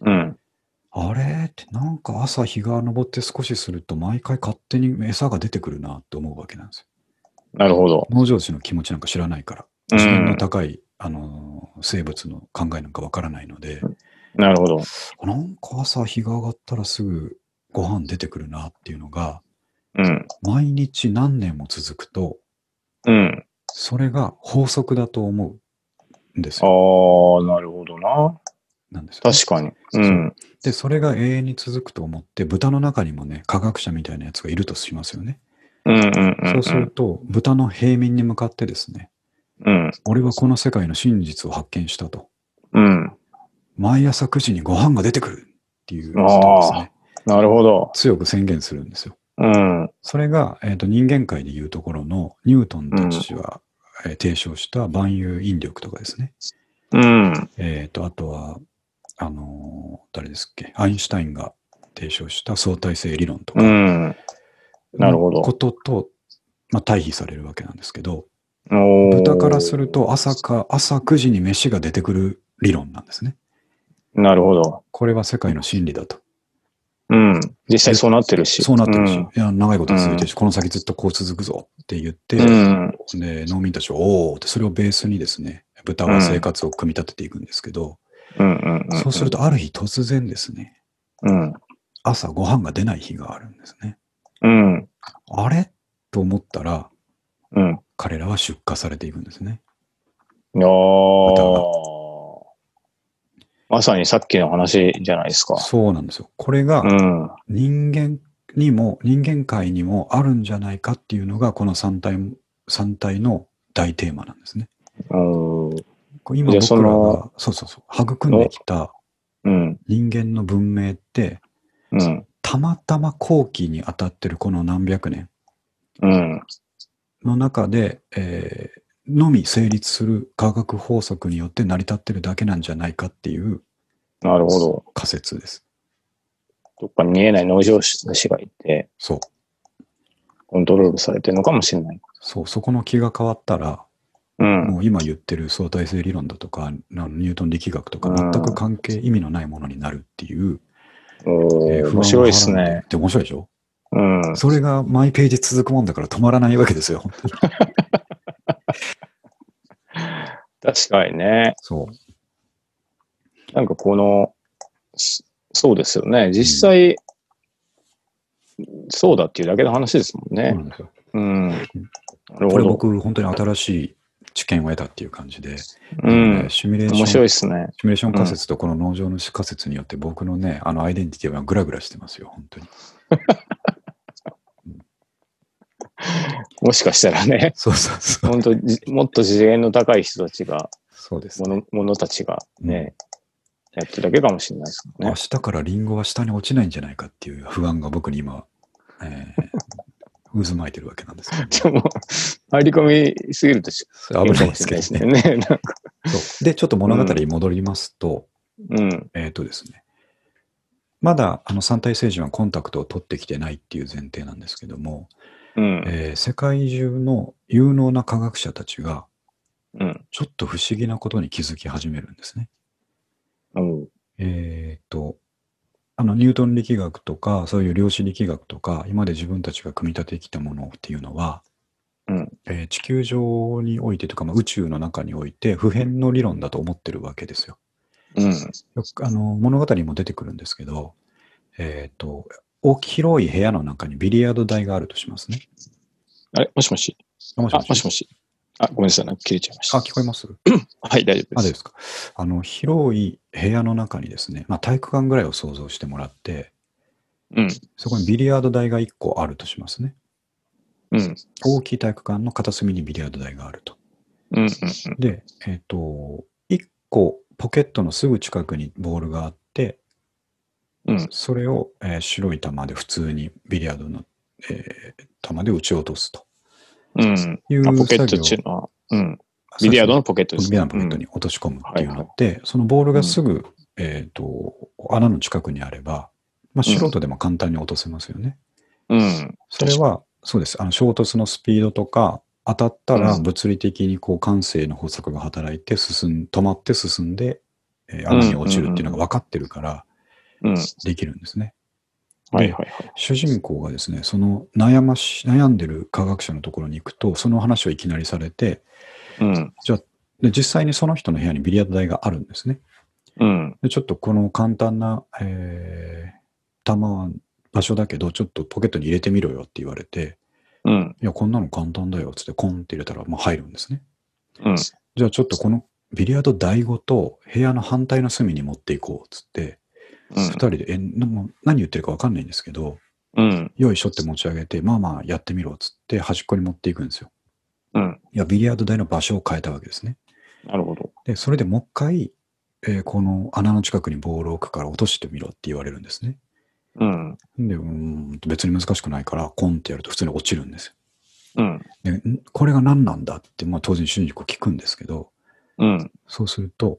うん。あれ？ってなんか朝日が昇って少しすると毎回勝手に餌が出てくるなって思うわけなんですよ。なるほど。農場主の気持ちなんか知らないから、うん次元の高い、あのー生物の考えなんかわからないので、なるほど。なんか朝日が上がったらすぐご飯出てくるなっていうのが、うん。毎日何年も続くと、うん。それが法則だと思うんですよ。ああ、なるほどな。なんですよね確かに。うん。で、それが永遠に続くと思って、豚の中にもね、科学者みたいなやつがいるとしますよね。うんうんうん。そうすると、豚の平民に向かってですね、うん。俺はこの世界の真実を発見したと。うん。毎朝9時にご飯が出てくるっていうことをですね、なるほど。強く宣言するんですよ。うん。それが、えー、と人間界でいうところのニュートンたちは、えー提唱した万有引力とかですね。うん。えっ、と、あとは、あのー誰ですっけ、アインシュタインが提唱した相対性理論とか、うん。なるほどことと、まあ、対比されるわけなんですけど、豚からすると朝か、朝9時に飯が出てくる理論なんですね。なるほど。これは世界の真理だと。うん。実際そうなってるし。そうなってるし、いや、長いこと続いてるし、この先ずっとこう続くぞって言って、うん。で、農民たちは、おーって、それをベースにですね、豚は生活を組み立てていくんですけど、うん。うん。うん。そうすると、ある日突然ですね、うん。朝ご飯が出ない日があるんですね。うん。あれ？と思ったら、うん。彼らは出荷されていくんですね。まさにさっきの話じゃないですか。そうなんですよ。これがうん。人間にも、人間界にもあるんじゃないかっていうのが、この三体、三体の大テーマなんですね。うん。これ今僕らのが、そうそうそう、育んできたうん。人間の文明って、うん。たまたま後期に当たってるこの何百年うん。の中で、えーのみ成立する化学法則によって成り立ってるだけなんじゃないかっていうなるほど。仮説です。どっかに見えない農場主がいて、そう。コントロールされてるのかもしれない。そう、そこの気が変わったら、うん。もう今言ってる相対性理論だとか、なニュートン力学とか、うん全く関係、意味のないものになるっていう、えー面白いですね。で面白いでしょ？うん。それがマイページ続くもんだから止まらないわけですよ。本当に確かにね。そう。なんかこの、そそうですよね。実際、そうだっていうだけの話ですもんねそうな。んですようん。これ。僕、本当に新しい知見を得たっていう感じで、うん。シミュレーション面白いですね。シミュレーション仮説とこの農場の仮説によって僕のね、あのアイデンティティはグラグラしてますよ、本当に。もしかしたらね、*laughs* そうそうそう。本当じもっと次元の高い人たちが、そうです。もの、ものたちがね、やってるだけかもしれないですね。明日からリンゴは下に落ちないんじゃないかっていう不安が僕に今、えー、渦巻いてるわけなんです *laughs* 入り込みすぎると危ないですけどね。ね。*laughs* なんかそうで、ちょっと物語に戻りますと、うん。えっ、とですね、まだあの三体星人はコンタクトを取ってきてないっていう前提なんですけども、うん。えー世界中の有能な科学者たちがうん。ちょっと不思議なことに気づき始めるんですね。うん。えっ、と、あのニュートン力学とか、そういう量子力学とか、今まで自分たちが組み立ててきたものっていうのは、うん。えー地球上においてとか、まあ、宇宙の中において普遍の理論だと思ってるわけですよ。うん。よくあの物語にも出てくるんですけど、えっ、と、大き広い部屋の中にビリヤード台があるとしますね。あれ？もしもし？あ、あもしもしもしもし。あ、ごめんなさい。なんか切れちゃいました。あ、聞こえます？*coughs* はい、大丈夫あ、で。ですすか？あの、広い部屋の中にですね、まあ、体育館ぐらいを想像してもらって、うん。そこにビリヤード台が1個あるとしますね。うん。大きい体育館の片隅にビリヤード台があると。うん。うん。で、えっ、と、1個ポケットのすぐ近くにボールがあって、うん。それを、えー白い球で普通にビリヤードの、えー球で打ち落とすとうん。いうあポケットっていうのは、うん。ビリヤードのポケットビですね。リヤードのポケットに落とし込むっていうのって、そのボールがすぐ、えっ、と、穴の近くにあれば、まあ、素人でも簡単に落とせますよね。うん。うん。それは、そうです。あの、衝突のスピードとか、当たったらうん物理的にこう感性の法則が働いて進ん、止まって進んで、えー穴に落ちるっていうのが分かってるからうん。できるんですね。はいはいはい。主人公がですね、その悩まし、悩んでる科学者のところに行くと、その話をいきなりされて、うん。で実際にその人の部屋にビリヤード台があるんですね。うん。でちょっとこの簡単な、えー、弾は場所だけど、ちょっとポケットに入れてみろよって言われて、うん。いや、こんなの簡単だよっつってコンって入れたら、まあ、入るんですね。うん。じゃあちょっとこのビリヤード台ごと部屋の反対の隅に持っていこうっつって、うん二人で、え、何言ってるかわかんないんですけど、うん。よいしょって持ち上げて、まあまあやってみろっつって端っこに持っていくんですよ。うん。いや、ビリヤード台の場所を変えたわけですね。なるほど。で、それでもう一回、えーこの穴の近くにボールを置くから落としてみろって言われるんですね。うん。で、うーん、別に難しくないから、コンってやると普通に落ちるんですうん。よ。で、んこれが何なんだって、まあ当然主人公聞くんですけど、うん。そうすると、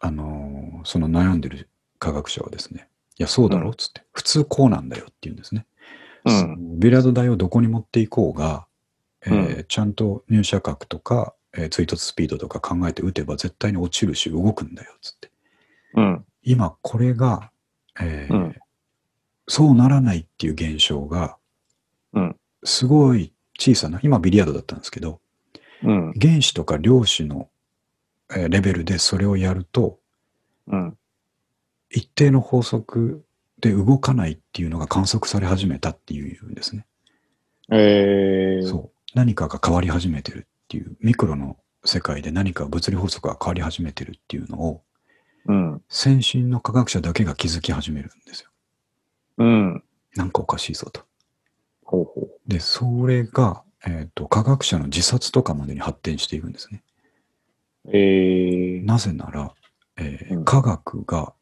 あのーその悩んでる科学者はですね、いや、そうだろ？っつって、普通こうなんだよって言うんですね。うん。ビリヤード台をどこに持っていこうが、えーうちゃんと入射角とか、えー追突スピードとか考えて打てば絶対に落ちるし動くんだよっつって。うん。今これが、えーうんそうならないっていう現象が、うんすごい小さな、今ビリヤードだったんですけど、うん。原子とか量子の、えーレベルでそれをやると、うん。一定の法則で動かないっていうのが観測され始めたっていうんですね。えー。そう。何かが変わり始めてるっていう、ミクロの世界で何か物理法則が変わり始めてるっていうのを、うん。先進の科学者だけが気づき始めるんですよ。うん。なんかおかしいぞと。ほうほう。で、それが、えっ、と、科学者の自殺とかまでに発展していくんですね。えー。なぜなら、えーうん科学が、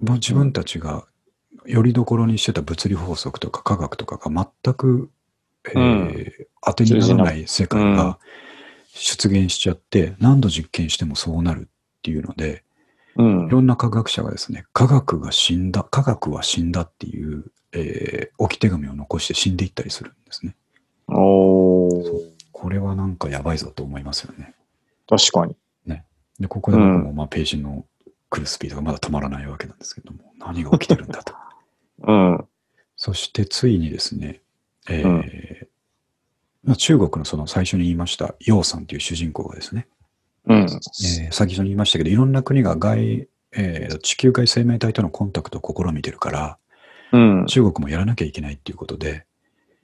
まあ、自分たちがよりどころにしてた物理法則とか科学とかが全く、えーうん当てにならない世界うんが出現しちゃって、何度実験してもそうなるっていうので、うんい。ろんな科学者がですね、科学が死んだ、科学は死んだっていう、えー置き手紙を残して死んでいったりするんですね。おー。これはなんかやばいぞと思いますよね。確かに。で、ここで僕もまあページの来るスピードがまだ止まらないわけなんですけども、何が起きてるんだと。*laughs* うん。そしてついにですね、えーうんまあ中国のその最初に言いました、楊さんという主人公がですね、うん。えー先ほど言いましたけど、いろんな国が外、えー地球外生命体とのコンタクトを試みてるから、うん。中国もやらなきゃいけないっていうことで、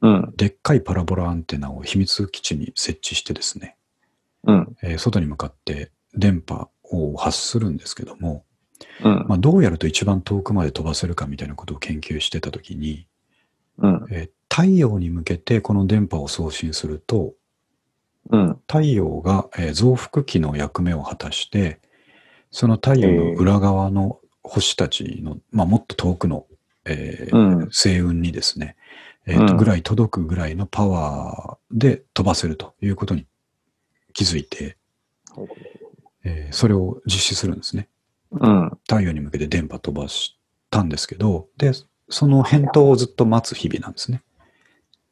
うん。でっかいパラボラアンテナを秘密基地に設置してですね、うん。えー外に向かって電波を発するんですけども、うん。まあ、どうやると一番遠くまで飛ばせるかみたいなことを研究してたときに、うん。えー太陽に向けてこの電波を送信すると、うん。太陽が、えー増幅器の役目を果たして、その太陽の裏側の星たちの、まあ、もっと遠くの、えーうん。星雲にですね、えーとうんぐらい届くぐらいのパワーで飛ばせるということに気づいて、えーそれを実施するんですね。うん。太陽に向けて電波飛ばしたんですけど、で、その返答をずっと待つ日々なんですね。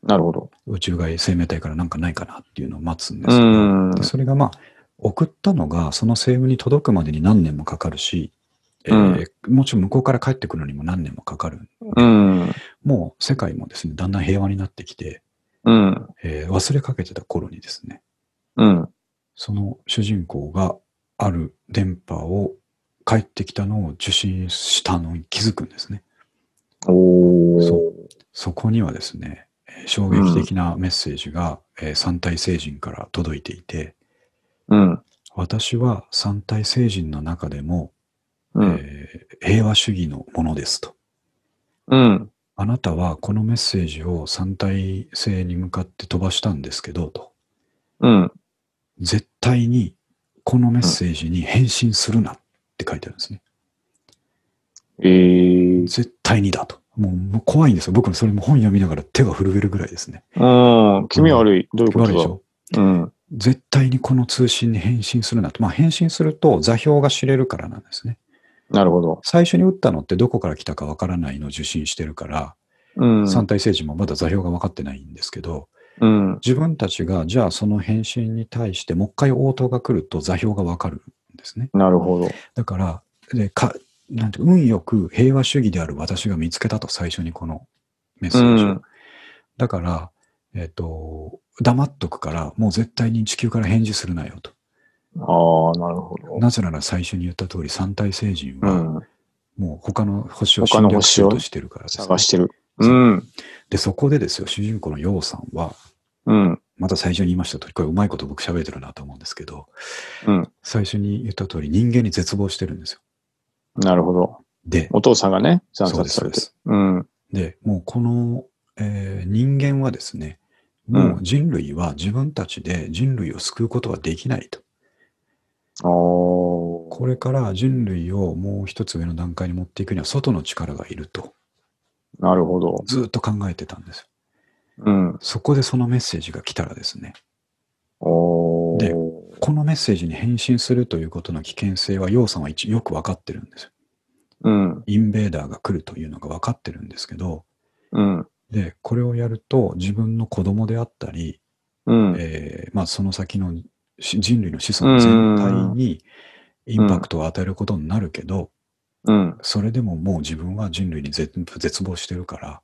なるほど。宇宙外生命体からなんかないかなっていうのを待つんでうすけど、それがまあ、送ったのがその星雲に届くまでに何年もかかるし、えーもちろん向こうから帰ってくるのにも何年もかかる。うん。もう世界もですね、だんだん平和になってきて、うん。えー忘れかけてた頃にですね、うん。その主人公がある電波を帰ってきたのを受信したのに気づくんですね。そそこにはですね、えー衝撃的なメッセージが、えー三体星人から届いていて、うん。私は三体星人の中でも、うん。えー平和主義のものですと。うん。あなたはこのメッセージを三体星に向かって飛ばしたんですけど、と。うん。絶対にこのメッセージに返信するなって書いてあるんですね。えー。絶対にだと。もうもう怖いんですよ。僕もそれも本読みながら手が震えるぐらいですね。うん。気味悪い。どういうことだ？悪いでしょ？うん。絶対にこの通信に返信するなと。まあ返信すると座標が知れるからなんですね。なるほど。最初に打ったのってどこから来たかわからないのを受信してるから、うん。三体星人もまだ座標が分かってないんですけど、うん。自分たちがじゃあその返信に対してもう一回応答が来ると座標が分かるんですね。なるほど。だから、でかなんて運よく平和主義である私が見つけたと最初にこのメッセうージを。ん。だから、えっ、と、黙っとくから、もう絶対に地球から返事するなよと。ああ、なるほど。なぜなら最初に言った通り、三体星人は、うん。もう他の星を他侵略の星をしようとしてるからです、ね探。してる。うん。で、そこでですよ、主人公のヨウさんは、うん。また最初に言いました通り、これうまいこと僕喋ってるなと思うんですけど、うん。最初に言った通り、人間に絶望してるんですよ。なるほど。で、お父さんがね、惨そうです、殺されてそうです。。うん。で、もうこの、えー人間はですね、もう人類は自分たちで人類を救うことはできないと。これから人類をもう一つ上の段階に持っていくには外の力がいるとなるほど。ずっと考えてたんですよ。うん。そこでそのメッセージが来たらですね、おーでこのメッセージに返信するということの危険性は、楊さんは一よく分かってるんですよ。うん。インベーダーが来るというのが分かってるんですけど、うん。で、これをやると自分の子供であったり、うん。えーまあ、その先のし人類の子孫全体にインパクトを与えることになるけど、うん。それでももう自分は人類に絶絶望してるから、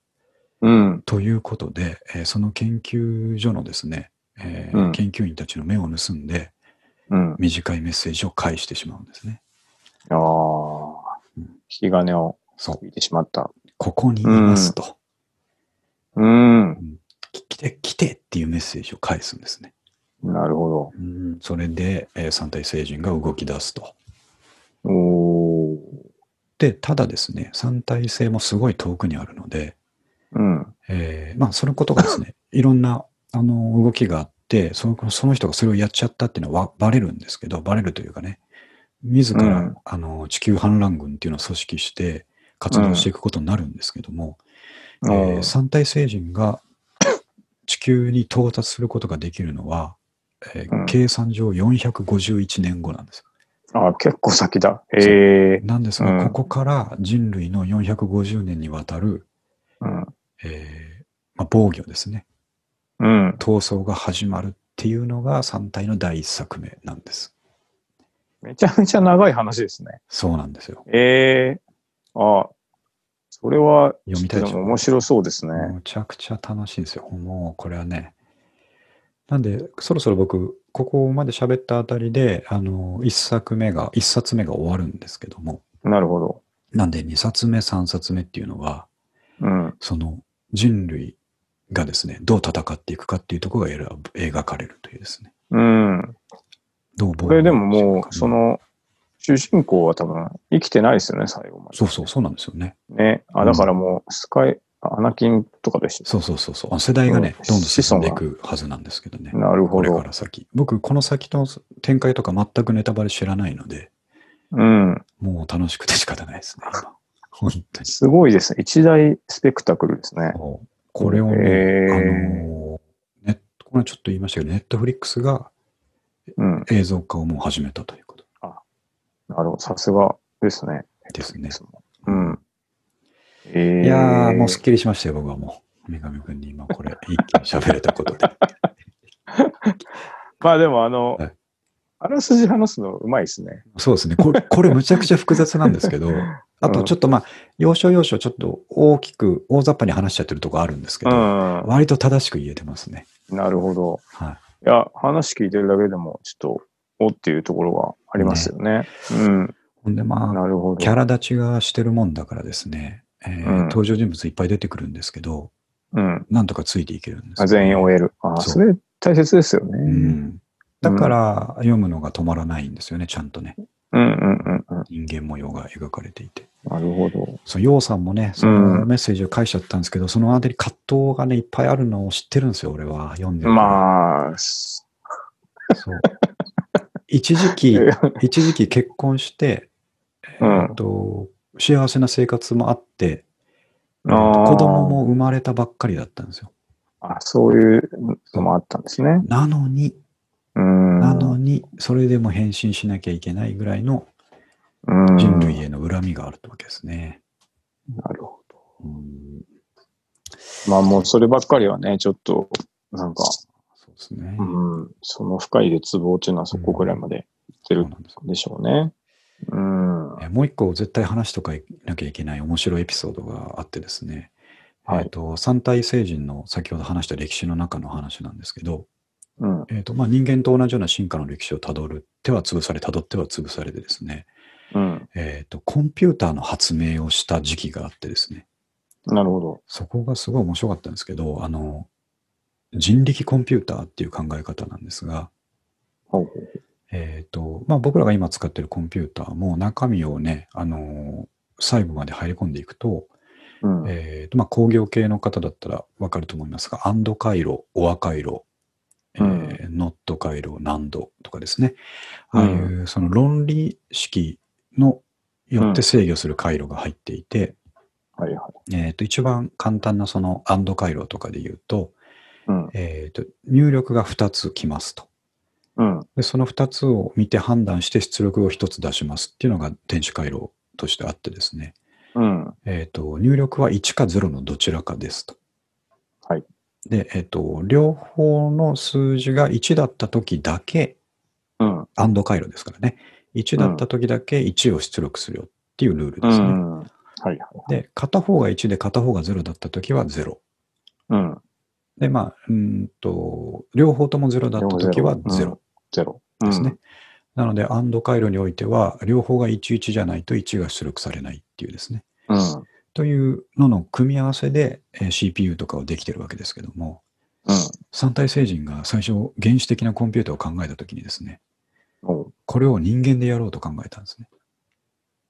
うん。ということで、えーその研究所のですね、えーうん研究員たちの目を盗んで、うん。短いメッセージを返してしまうんですね。ああうん。引き金をそう。引いてしまった。ここにいますと。うん。き来て、来てっていうメッセージを返すんですね。なるほうん、それで、えー三体星人が動き出すと。ど。おー。で、ただですね、三体星もすごい遠くにあるので、うん。えーまあ、そのことがですね、*laughs* いろんなあの動きがあってその、その人がそれをやっちゃったっていうのはわバレるんですけど、バレるというかね、自ら、うんあの地球反乱軍っていうのを組織して活動していくことになるんですけども、うんえー三体星人が地球に到達することができるのは、えーうん計算上451年後なんですよ。あー結構先だ。へえ。なんですが、うんここから人類の450年にわたる、うん。えーまあ、防御ですね。うん。闘争が始まるっていうのが3体の第一作目なんです。めちゃめちゃ長い話ですね。そうなんですよ。ええああ。それは、読みたいで面白そうですね。むちゃくちゃ楽しいんですよ。もうこれはね。なんで、そろそろ僕、ここまで喋ったあたりで、あの、一作目が、一冊目が終わるんですけども、なるほど。なんで二冊目、三冊目っていうのは、うん。その人類がですね、どう戦っていくかっていうところが描かれるというですね。うん。どうこれでももう、そその、主人公は多分生きてないですよね、最後まで。そうそう、そうなんですよね。ね。あ、だからもう、スカイ、アナキンとかでした。そうそうそうそう。あ世代がね、うんどんどん進んでいくはずなんですけどね。なるほどこれか。ら先。僕、この先の展開とか全くネタバレ知らないので、うん。もう楽しくて仕方ないですね、今。*laughs* 本当に。すごいですね。一大スペクタクルですね。そうこれをね、へーあのネット、これちょっと言いましたけど、ネットフリックスがうん。映像化をもう始めたということなるほど。さすがですね。ですね。うん。えー、いやー、もうすっきりしましたよ、僕はもう。三上くんに今これ一気に喋れたことで。*laughs* まあでも、あの、はいあらすじ話すのうまいですね。そうですね。これ、これむちゃくちゃ複雑なんですけど、*laughs* あとちょっとまあ、要所要所ちょっと大きく、大雑把に話しちゃってるとこあるんですけうど、ん。割と正しく言えてますね。なるほど。はいや、話聞いてるだけでも、ちょっと、おっていうところがありますよね。うん。い。ほんでまあ。キャラ立ちがしてるもんだからですね、えーうん登場人物いっぱい出てくるんですけど、うん。なんとかついていけるんですよあ全員終える。あそうそれ大切ですよね。ううんん。だから読むのが止まらないんですよね、ちゃんとね。うんうんうん。人間模様が描かれていて。なるほど。そう、ヨウさんもね、そのメッセージを返しちゃったんですけど、そのあたり葛藤がね、いっぱいあるのを知ってるんですよ、俺は。読んでるから。まあ、すそう。一時期、*laughs* 一時期結婚して、えうんーっと、幸せな生活もあって、子供も生まれたばっかりだったんですよ。あ、そういうのもあったんですね。なのに、うん。なのに、それでも変身しなきゃいけないぐらいのうん人類への恨みがあるわけですね。なるほうん、ど。まあもうそればっかりはね、ちょっと、なんか、そうですね。うん、その深い絶望っていうのはそこぐらいまでいってるんでしょうね。うん。えもう一個絶対話しとかなきゃいけない面白いエピソードがあってですね、はいえっ、と、三体星人の先ほど話した歴史の中の話なんですけど、うん。えっ、と、まあ、人間と同じような進化の歴史をたどる、手は潰され、たどっては潰されてですね、うん。えっ、と、コンピューターの発明をした時期があってですね、なるほど。そこがすごい面白かったんですけど、あの、人力コンピューターっていう考え方なんですが、えっ、と、まあ、僕らが今使ってるコンピューターも中身をね、あの、細部まで入り込んでいくと、うん。えーとまあ、工業系の方だったらわかると思いますが、アンド回路、オア回路、えーノット回路、ナンドとかですね。ああいうその論理式のよって制御する回路が入っていて、はいはえーと一番簡単なそのアンド回路とかで言うと、い。うん。えーと入力が2つ来ますと。うん。で、その2つを見て判断して出力を1つ出しますっていうのが電子回路としてあってですね。うん。えっ、と、入力は1か0のどちらかですと。はい。で、えっ、と、両方の数字が1だった時だけ、うん。アンド回路ですからね。1だった時だけ1を出力するよっていうルールうですね。ん。はいはい。で、片方が1で片方が0だった時は0。うん。で、まあ、うーんと、両方とも0だった時は両方ゼロ0ゼロ。ですね。なので、アンド回路においては、両方が11じゃないと1が出力されないっていうですね。うん。というのの組み合わせで、えー CPU とかはできてるわけですけども、うん。三体星人が最初原始的なコンピューターを考えたときにですね、これを人間でやろうと考えたんですね。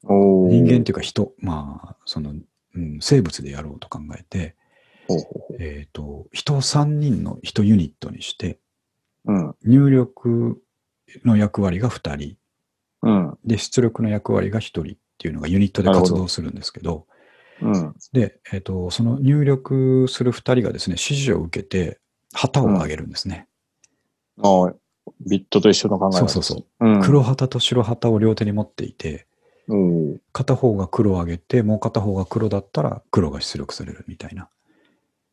人間っていうか人、まあ、その、うん、生物でやろうと考えて、えっ、と、人を3人の1ユニットにして、ううん。入力の役割が2人、うん。で、出力の役割が1人っていうのがユニットで活動するんですけど、うん。で、えっ、と、その入力する2人がですね、指示を受けて、旗を上げるんですね。ああ、ビットと一緒の考え方そうそうそう。う。うん。黒旗と白旗を両手に持っていて、片方が黒を上げて、もう片方が黒だったら黒が出力されるみたいな。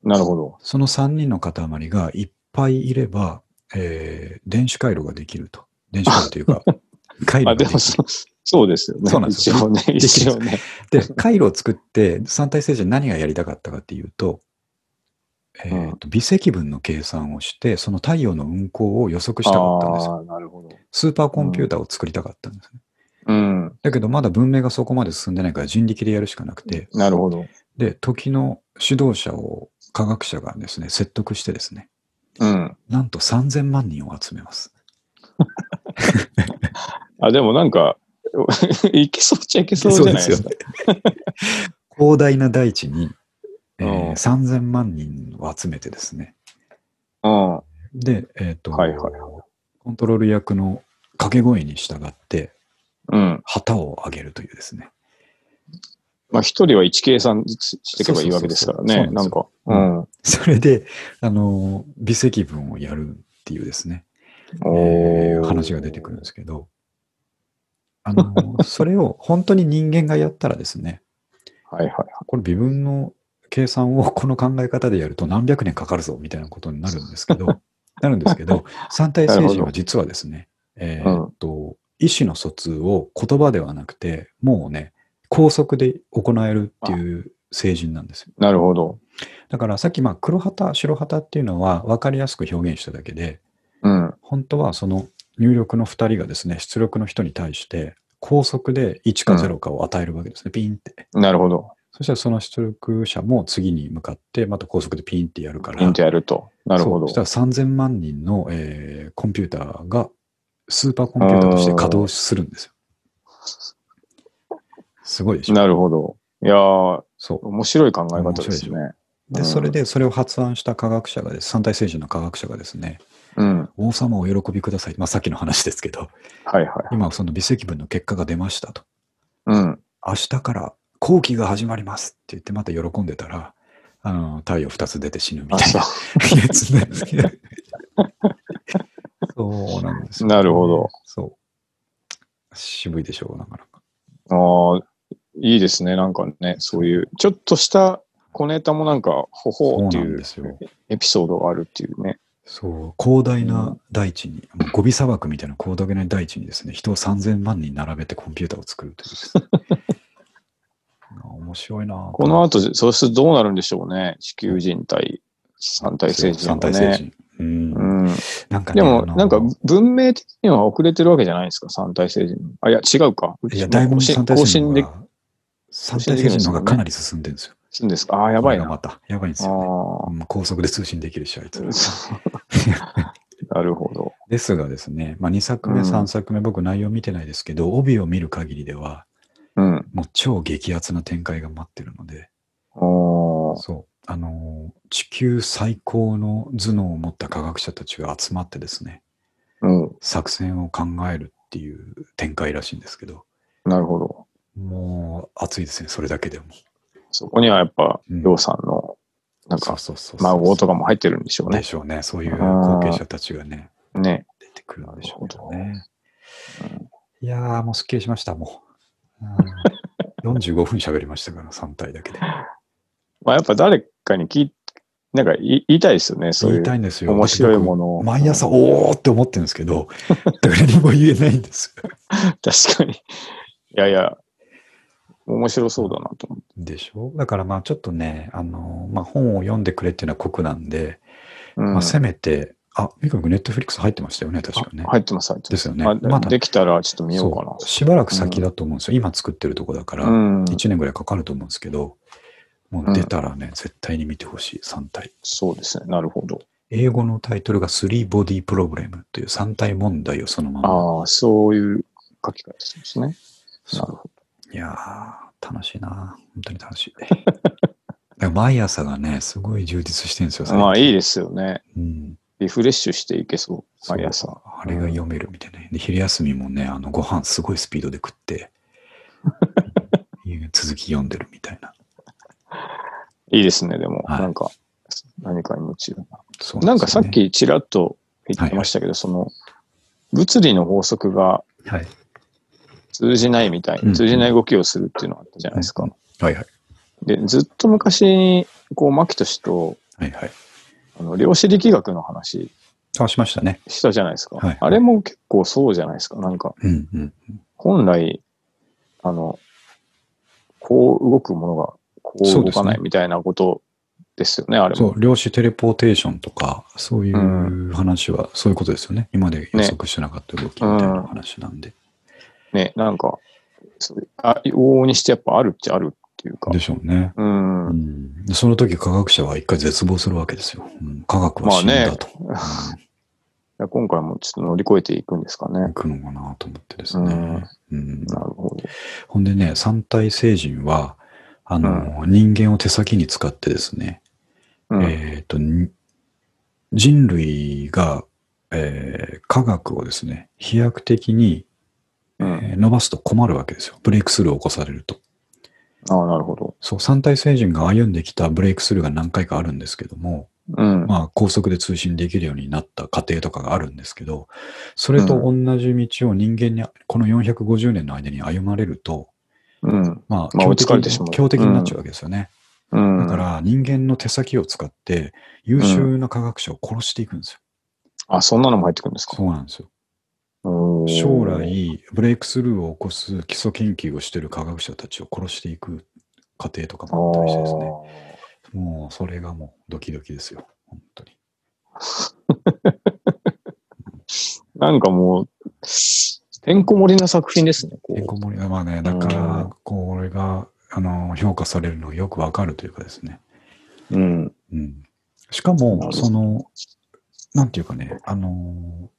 なるほど。その3人の塊がいっぱいいれば、えー電子回路ができると。電子回路というか、*laughs* 回路あ、ができる。そ、そうですよね。そうなんですよね、一応ね。で、回路を作って三体星人何がやりたかったかっていうと、えーと微積分の計算をして、その太陽の運行を予測したかったんですよ。なるほど。スーパーコンピューターを作りたかったんですね。うん。だけどまだ文明がそこまで進んでないから人力でやるしかなくて、なるほど。で、時の指導者を科学者がですね、説得してですね、うん。なんと3000万人を集めます。*laughs* あ、でもなんか、*laughs* いけそうっちゃいけそうじゃないですか。広大な大地に、*laughs* えーうん3000万人を集めてですね、うん。で、えっ、と、はいはいコントロール役の掛け声に従ってうん。旗を上げるというですね。まあ、一人は1計算していけばいいわけですからね。なんか、そうなんうん。それで、あの、微積分をやるっていうですね、えー話が出てくるんですけど、あの、*laughs* それを本当に人間がやったらですね、はいはいはい。これ微分の計算をこの考え方でやると何百年かかるぞみたいなことになるんですけど、*laughs* なるんですけど、三体星人は実はですね、えーっと、意思の疎通を言葉ではなくて、もうね、高速で行えるっていう星人なんですよ。なるほど。だからさっきまあ黒旗、白旗っていうのは分かりやすく表現しただけで、うん。本当はその入力の2人がですね、出力の人に対して高速で1か0かを与えるわけですね、ピンって。なるほど。そしたらその出力者も次に向かってまた高速でピンってやるから、ピンとやると。なるほど。そしたら3000万人の、えーコンピューターがスーパーコンピューターとして稼働するんですよ。すごいでしょ。なるほど。いやー、そう。面白い考え方です面ね。で、うんそれでそれを発案した科学者がです、三体星人の科学者がですね、うん。王様お喜びください。まあさっきの話ですけど、はいはい。今その微積分の結果が出ましたと。うん。明日から後期が始まりますって言ってまた喜んでたら、あの太陽2つ出て死ぬみあ、たいそなやつなんですけど。*laughs* そうなんですよなるほど。そう。渋いでしょう、なかなか。う。ああ、いいですね。なんかね、そういう、ちょっとした小ネタもなんか、ほほうっていう。エピソードがあるっていうね。そう、広大な大地に、もうゴビ砂漠みたいな広大な大地にですね、人を3000万人並べてコンピューターを作るというですね。あ *laughs* 面白いなぁこの後、そうするとどうなるんでしょうね。地球人対三体星人ね。体星人。うん。うん。なんかね、でも、なんか文明的には遅れてるわけじゃないですか、三体星人。あ、いや、違うか。いや、だいぶ更新で星人の方が、三体星人の方がかなり進んでるんですよ。するんですか？ああ、やばいな。また。やばいんですよ、あね。うん高速で通信できるし、あいつ *laughs* なるほど。ですがですね、まあ、2作目、うん3作目、僕内容見てないですけど、帯を見る限りでは、うん。もう超激アツな展開が待ってるので、そう、あのー地球最高の頭脳を持った科学者たちが集まってですね、うん。作戦を考えるっていう展開らしいんですけど、なるほど。もう熱いですね、それだけでも。そこにはやっぱ、うんりょうさんの、なんか、孫とかも入ってるんでしょうね。でしょうね、そういう後継者たちがね、ね。出てくるんでしょうけどなね。いやー、もうすっきりしました、もう。うん *laughs* 45分喋りましたから、3体だけで。まあやっぱ誰かに聞いなんか言い言いたいですよね、そう言いいうたいんですよ。面白いものを。毎朝、おーって思ってるんですけど、*laughs* 誰にも言えないんですよ。確かに。いやいや、面白そうだなと思って。でしょ？だからまあちょっとね、あのまあ本を読んでくれっていうのは酷なんで、うんまあせめて、あ、ミカ君ネットフリックス入ってましたよね、確かね。入ってます、入ってます。ですよね。まだできたらちょっと見ようかなしばらく先だと思うんですよ。今作ってるとこだから、うん。1年ぐらいかかると思うんですけど、もう出たらね、絶対に見てほしい、3体。そうですね。なるほど。英語のタイトルが3 Body Problem という3体問題をそのまま。ああ、そういう書き方ですね。なるほいやー、楽しいな。本当に楽しい。*laughs* 毎朝がね、すごい充実してるんですよ。ど。まあいいい。ですよね。うん。リフレッシュしていけそう。毎朝。あれが読めるみたいな。で、昼休みもね、あの、ご飯すごいスピードで食って、*laughs* 続き読んでるみたいな。いいですね、でも。はいなんか、何かに夢中だな。そうなんかさっきちらっと言ってましたけど、その、物理の法則がはい。通じないみたい、うん通じない動きをするっていうのがあったじゃないですか。うんはいはい。で、ずっと昔に、こう、牧俊と、はいはい。あの、量子力学の話あ、しましたね。したじゃないですか。はいあれも結構そうじゃないですか。なんか、うんうん。本来、あの、こう動くものがこう動かないみたいなことですよね、あれも。そう、量子テレポーテーションとか、そういう話は、そういうことですよね。今まで予測してなかった動きみたいな話なんで。ね、なんか、あ往々にしてやっぱあるっちゃあるっていうか。でしょうね。うん。うん、その時科学者は一回絶望するわけですよ。うん、科学は死んだと。*laughs* いや今回もちょっと乗り越えていくんですかねうん行。くのかなと思ってですね。うんなるほど。ほんでね、三体星人は、あの、人間を手先に使ってですね、うん。えっ、と、に人類が、えー科学をですね、飛躍的に、伸ばすと困るわけですよ。ブレイクスルーを起こされると。ああ、なるほど。そう、三体星人が歩んできたブレイクスルーが何回かあるんですけども、うん。まあ、高速で通信できるようになった過程とかがあるんですけど、それと同じ道を人間に、この450年の間に歩まれると、うん。まあ、まあ強敵まう強敵になっちゃうわけですよね。うん。だから、人間の手先を使って、優秀な科学者を殺していくんですよ。あ、そんなのも入ってくるんですか？そうなんですよ。将来、ブレイクスルーを起こす基礎研究をしている科学者たちを殺していく過程とかもあったりしてですね。もう、それがもうドキドキですよ。本当に。*laughs* なんかもう、てんこ盛りな作品ですね。てんこ盛りが、まあね、だから、これが、あの、評価されるのがよくわかるというかですね。うん。うん。しかも、その、なんていうかね、あの、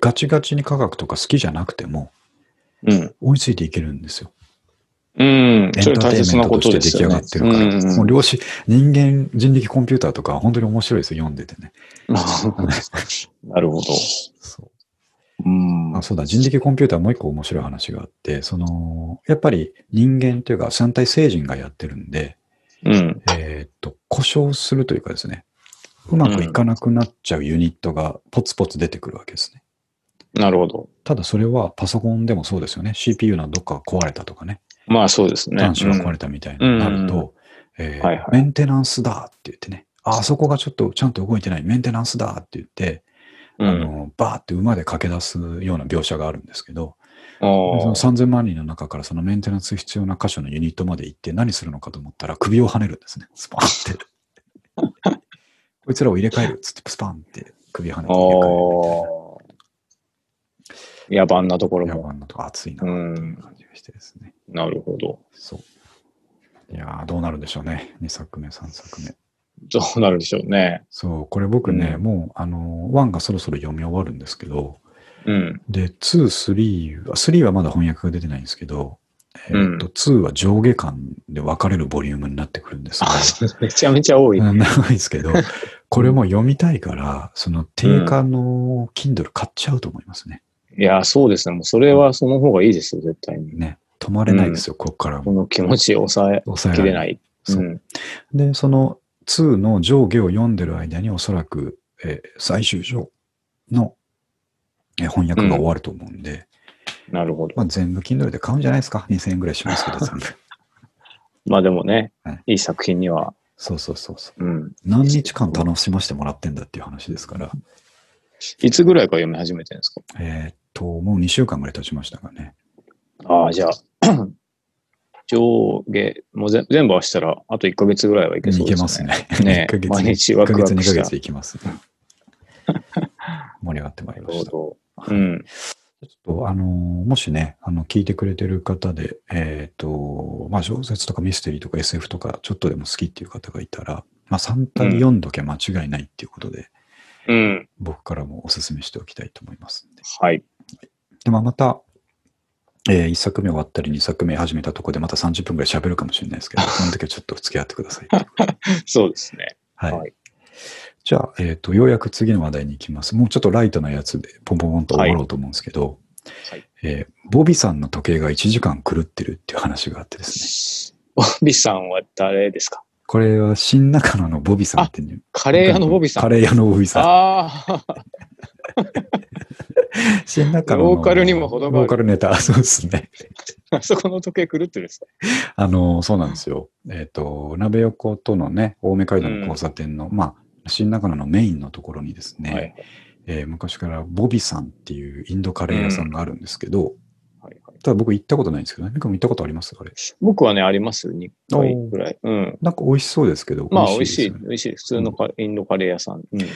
ガチガチに科学とか好きじゃなくても、うん。追いついていけるんですよ。うん。エンターテインメントとして出来上がっ。てるから。うんうんもう量子、人間、人力コンピューターとか本当に面白いですよ、読んでてね。*laughs* なるほど。そう。うん。あそうだ、人力コンピューターもう一個面白い話があって、その、やっぱり人間というか三体星人がやってるんで、うん。えーっと、故障するというかですね、うまくいかなくなっちゃうユニットがポツポツ出てくるわけですね。なるほど。ただそれはパソコンでもそうですよね。CPU のどっかが壊れたとかね、まあそうですね。端子が壊れたみたいになると、メンテナンスだって言ってね、ああそこがちょっとちゃんと動いてない、メンテナンスだって言って、うん。あの、バーって馬で駆け出すような描写があるんですけど、その3000万人の中からそのメンテナンス必要な箇所のユニットまで行って何するのかと思ったら首を跳ねるんですね。スパンって。*laughs* こいつらを入れ替えるっつってスパンって首跳ねてあ入れ替える。ー。野蛮なところいや、も。あんなとこ熱いなっていう感じがしてですね。なるほど。そう。いやーどうなるんでしょうね。2作目、3作目。どうなるでしょうね。そう、これ僕ね、うんもう、あの、1がそろそろ読み終わるんですけど、うん。で、2、3は、3はまだ翻訳が出てないんですけど、えーっと、う2は上下巻で分かれるボリュームになってくるんですめちゃめちゃ多い。うん長いですけど、*laughs* これも読みたいから、その定価の Kindle 買っちゃうと思いますね。いや、そうですね。もうそれはその方がいいですよ、絶対に。ね。止まれないですよ、ここからも。この気持ちを抑え抑えられない。きれない。そううん。で、その2の上下を読んでる間におそらく、えー最終章の、えー翻訳が終わると思うんで、なるほど。まあ、全部 Kindle で買うんじゃないですか。2000円ぐらいしますけど、*laughs* 全部。まあでもねはい、いい作品には、そうそうそうそう。うん。何日間楽しませてもらってんだっていう話ですから、いつぐらいから読み始めてるんですか？えーっと、もう2週間ぐらい経ちましたがね。ああ、じゃあ、*clears throat* 上下、もうぜ全部合わせたら、あと1ヶ月ぐらいはいけそういけですね。ますね。ね1ヶ月毎日ワクワク1ヶ月、2ヶした月いきますね。*laughs* 盛り上がってまいりました。なるほど。うん。ちょっと、あのーもしね、あの、聞いてくれてる方で、えっ、と、まあ、小説とかミステリーとか SF とか、ちょっとでも好きっていう方がいたら、まあ、3体読んどきゃ間違いないっていうことで、うん。僕からもお勧めしておきたいと思いますんで。はい。で、まあ、また、え1作目終わったり2作目始めたところでまた30分ぐらい喋るかもしれないですけど、*laughs* その時はちょっと付き合ってください。そうですね。はい。はいじゃあ、えっ、と、ようやく次の話題に行きます。もうちょっとライトなやつでポンポンポンと終わろうと思うんですけど、はいえーボビさんの時計が1時間狂ってるっていう話があってですね。ボビさんは誰ですか？これは新中野のボビさんっていう。カレー屋のボビさん。カレー屋のボビさん。ああ、*laughs* 新中野のローカルにも程があるローカルネタ、*laughs* そうですね。*laughs* あそこの時計狂ってるんですかあの、そうなんですよ。えっ、と、鍋横とのね、青梅街道の交差点の、まあ、新中野のメインのところにですね、はい。えー昔からボビさんっていうインドカレー屋さんがあるんですけど、はいはい。ただ僕行ったことないんですけどね。ミカも行ったことあります？あれ。僕はね、あります。2回ぐらい。うん。なんか美味しそうですけど。まあ、美味しい、ね美味しい。普通のカインドカレー屋さん。うん。で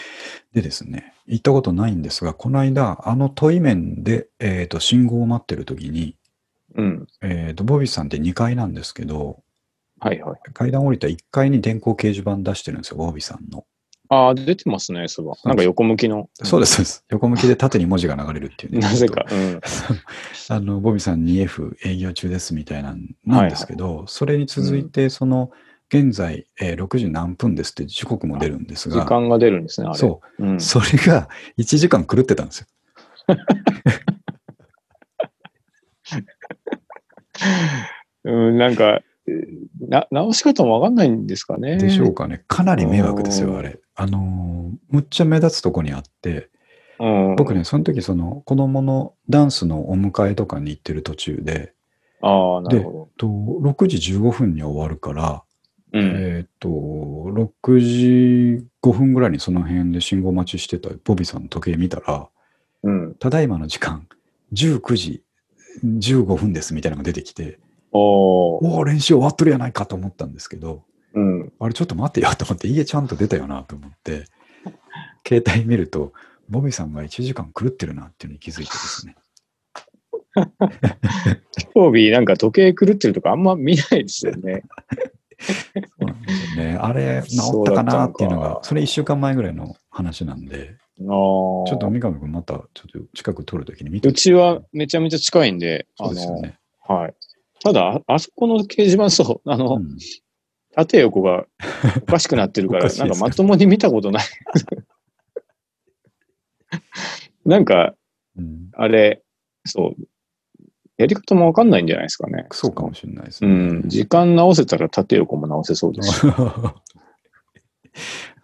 ですね、行ったことないんですが、この間、あの問い面で、えっ、と、信号を待ってる時に、うん。えっ、と、ボビーさんって2階なんですけど、はいはい。階段降りた1階に電光掲示板出してるんですよ、ボビーさんの。ああ、出てますね、それは。なんか横向きの。そうです、そうです。横向きで縦に文字が流れるっていうね。*laughs* なぜか。うん。*laughs* あの、ボビーさん 2F 営業中ですみたいなんなんですけど、それに続いて、その、現在、えー6時何分ですって時刻も出るんですが、時間が出るんですね、あれ。。そううんう、。それが1時間狂ってたんですよ。*laughs* うん、なんか、えーな、直し方もわかんないんですかね。でしょうかね。かなり迷惑ですよ、うんあれ。あのーむっちゃ目立つとこにあって、うん。僕ね、その時、その、子供のダンスのお迎えとかに行ってる途中で、ああ、なるほと6時15分に終わるから、ど。うん。えっ、と、6時5分ぐらいにその辺で信号待ちしてたボビーさんの時計見たら、うん。ただいまの時間、19時15分ですみたいなのが出てきて、おーおお、練習終わっとるやないかと思ったんですけど、うん。あれちょっと待ってよと思って、家ちゃんと出たよなと思って、携帯見ると、ボビーさんが1時間狂ってるなっていうのに気づいてですね。曜日なんか時計狂ってるとかあんま見ないですよね。そうなんですよね。あれ、治ったかなっていうのが、それ1週間前ぐらいの話なんで、あちょちっと三上君またちょっと近く撮るときに見てうちはめちゃめちゃ近いんで、あの、そうですよね。はい。ただ、ああそこの掲示板、そう、あの、うん縦横がおかしくなってるから、*laughs* なんかまともに見たことない。*laughs* なんか、うんあれ、そう、やり方もわかんないんじゃないですかね。そうかもしれないですうね。ん、時間直せたら縦横も直せそうですし。*laughs*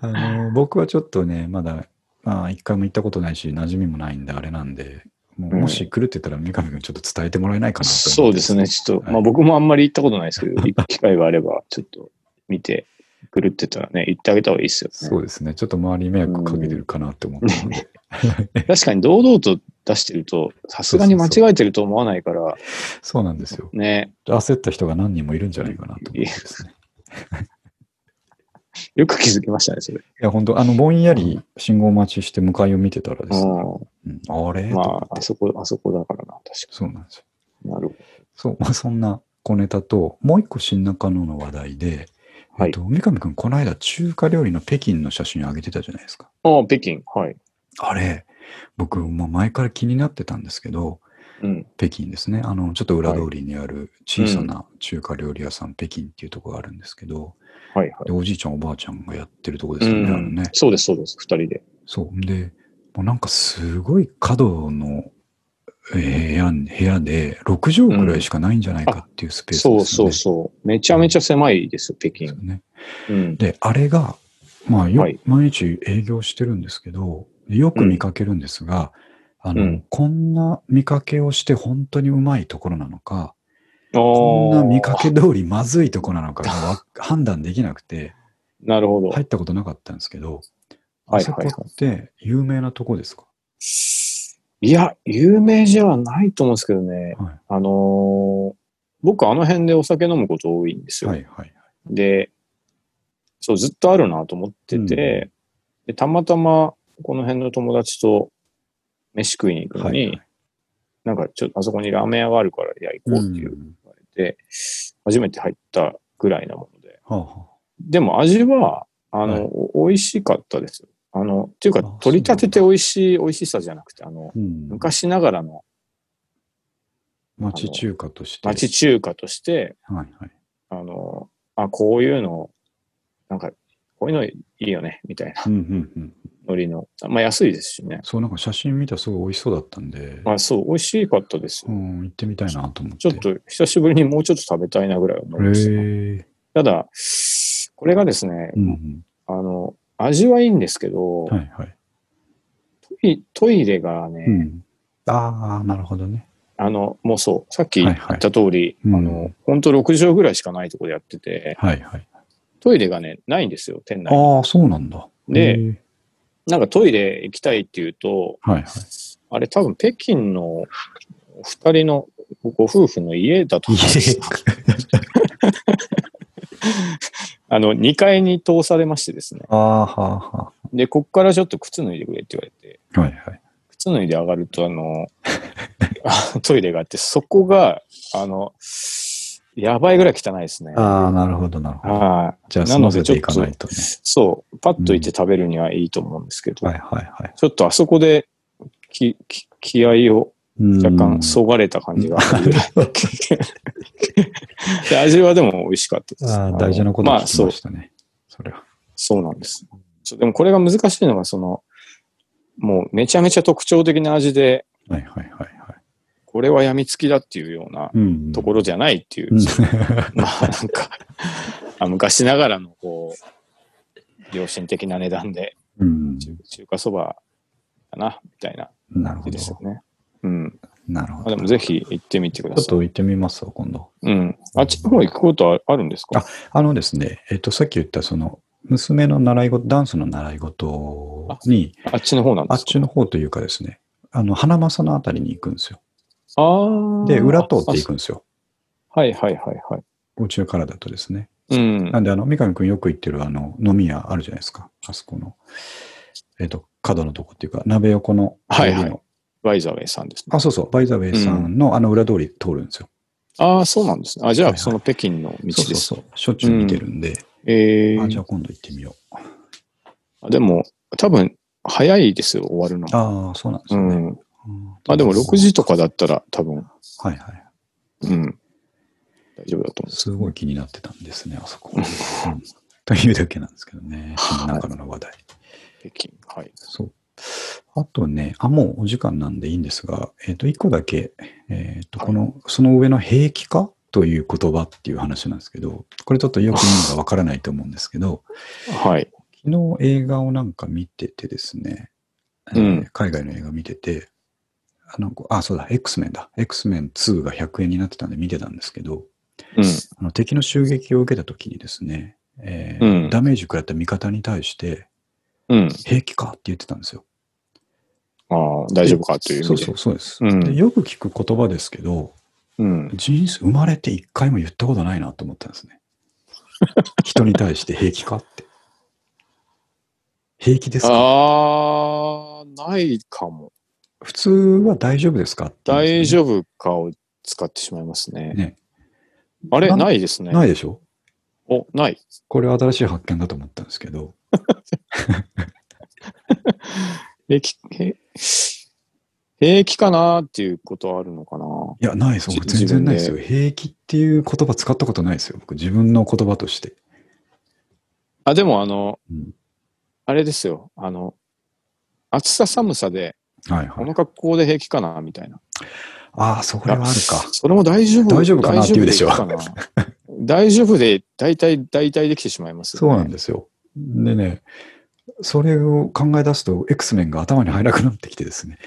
あの僕はちょっとね、まだ、まあ、一回も行ったことないし、馴染みもないんで、あれなんで、もううんもし来るって言ったら、三上君ちょっと伝えてもらえないかなと思ってそうですね。ちょっと、はいまあ僕もあんまり行ったことないですけど、行く機会があれば、ちょっと見てくるってたらね、行ってあげた方がいいですよね。そうですね。ちょっと周りに迷惑かけてるかなって思ったので。*laughs* 確かに堂々と出してると、さすがに間違えてると思わないから、そうなんですよ。ね、焦った人が何人もいるんじゃないかなと思ってですね。*laughs* よく気づきましたね、それ。いや、本当あの、ぼんやり信号待ちして向かいを見てたらですね、ううんあれ？まあ、あそこ、あそこだからな、確かそうなんですよ。に。なるほそう、まあ、そんな小ネタと、もう一個新中野の話題で、はいえっと、三上くん、この間中華料理の北京の写真上げてたじゃないですか。ど。ああ、北京。はい。あれ、僕、もう前から気になってたんですけど、うん。北京ですね。あの、ちょっと裏通りにある小さな中華料理屋さん、北京っていうところがあるんですけど、はいはい。でおじいちゃん、おばあちゃんがやってるところでうすよね、あのんね。。そうです、そうです。二人で。そう。で、もうなんかすごい角のえー部屋部屋で6畳くらいしかないんじゃないかっていうスペースですよね。そうそうそう。めちゃめちゃ狭いですよ、北京。ね。うん。で、あれが、まあよ、はい毎日営業してるんですけど、よく見かけるんですが、あの、うんこんな見かけをして本当にうまいところなのか、ここんな見かけ通りまずいところなのかがわ *laughs* 判断できなくて、なるほど。入ったことなかったんですけど、はいあそこって有名なとこですか、いや、有名じゃないと思うんですけどね。はい、あのー僕あの辺でお酒飲むこと多いんですよ。はいはいで、そう、ずっとあるなと思ってて、でたまたまこの辺の友達と飯食いに行くのに、はいはいなんかちょっとあそこにラーメン屋があるから、いや、行こうっていううん言われて、初めて入ったぐらいなもので。はあはでも味は、あの、はいお美味しかったです。あの、っていうかあ、取り立てて美味しい、美味しさじゃなくて、あの、あうん、昔ながらの町中華として。町中華として、はいはい。あの、あ、こういうの、なんか、こういうのいいよね、みたいなうんうんうん。ノリの。まあ安いですしね。そう、なんか写真見たらすごい美味しそうだったんで、まあそう、美味しかったです。うん、行ってみたいなと思って。ちょっと久しぶりにもうちょっと食べたいなぐらい思いました。ただ、これがですね、うんうん。あの、味はいいんですけど、はいはい。トイトイレがね、うん。ああ、なるほどね。あの、もうそう、さっき言はいはいった通り、うんあの、本当6畳ぐらいしかないところでやってて、はいはい。トイレがね、ないんですよ、店内に。ああ、そうなんだ。でなんかトイレ行きたいっていうと、はいはい。あれ多分北京のお二人のごご夫婦の家だと思うんですよ。*laughs* あの、2階に通されましてですね。ああ、はあ、はで、こっからちょっと靴脱いでくれって言われて、あ。はいはい。靴脱いで上がると、あの、*laughs* あトイレがあって、そこが、あの、やばいぐらい汚いですね。ああ、なるほど、なるほど。はい。じゃあ、なので済ませていかないとね。そう、パッと行って食べるにはいいと思うんですけど、はいはいはい。ちょっとあそこできき気合を若うん干そがれた感じが味はでも美味しかったです。ああ、大事なことまあそう聞きま、したね。それは。そうなんです。そうでもこれが難しいのが、その、もうめちゃめちゃ特徴的な味で、はいはいはいはい。これは病みつきだっていうようなうんところじゃないっていう、うん *laughs* まあなんかあ、昔ながらのこう、良心的な値段でうん。中中華そばかな、みたいな感じです。よね。うん。まあ、なるほど。でもぜひ行ってみてください。ちょっと行ってみますわ、今度。うん。あっちの方行くことはあるんですか？あのですね、えっと、さっき言った、その、娘の習い事、ダンスの習い事に、あっちの方なんあですか？っちの方というかですね、あの、花正のあたりに行くんですよ。ああ。で、裏通って行くんですよ。あはいはいはいはい。お家からだとですね。うんな。んで、あの、三上くんよく行ってる、あの、飲み屋あるじゃないですか。あそこの、えっと、角のとこっていうか、鍋横の。はいはいバイザウェイさんですね。あ、そうそう、バイザウェイさんの、あの裏通り通るんですよ。ああ、そうなんですね。あ、じゃあ、その北京の道です。そうそうそう。しょっちゅう見てるんで、ええあ、じゃあ今度行ってみよう。あでも、多分、早いですよ、終わるの。ああ、そうなんですよね。うん。うんあ、でも6時とかだったら多分、はいはい。うん。大丈夫だと思すごい気になってたんですね、あそこ。うんというだけなんですけどね。はい中野の話題。う。北京。はい。そう。あとね、あ、もうお時間なんでいいんですが、えっ、と、一個だけ、えっ、と、はいこの、その上の兵器化という言葉っていう話なんですけど、これちょっとよく意味がわからないと思うんですけど、はい。昨日映画をなんか見ててですね、えーうん海外の映画見てて、あの、あ、そうだ、X メンだ。X メン2が100円になってたんで見てたんですけど、うん。あの敵の襲撃を受けた時にですね、えーうんダメージ食らった味方に対して、うん。兵器かって言ってたんですよ。ああ、大丈夫かという。そうそう、そうです、うんで。よく聞く言葉ですけど、うん。人生、生まれて一回も言ったことないなと思ったんですね。*laughs* 人に対して兵器かって。平気ですか？ああ、ないかも。普通は大丈夫ですかって言うん大丈夫かを使ってしまいますね。ね。あれ？なないですね。ないでしょ？お、ない。これは新しい発見だと思ったんですけど、*laughs* 平気、平平気かなっていうことはあるのかないや、ないです。僕じ全然ないですよ。自平気っていう言葉使ったことないですよ。僕自分の言葉として。あ、でもあの、うんあれですよ。あの、暑さ寒さで、はいはい。この格好で平気かなみたいな。ああ、それはあるか。それも大丈夫大丈夫かなって言うでしょ大丈夫で大丈夫で、大体、大体できてしまいますよそうね。なんですよ。でね、それを考え出すと、X メンが頭に入らなくなってきてですね、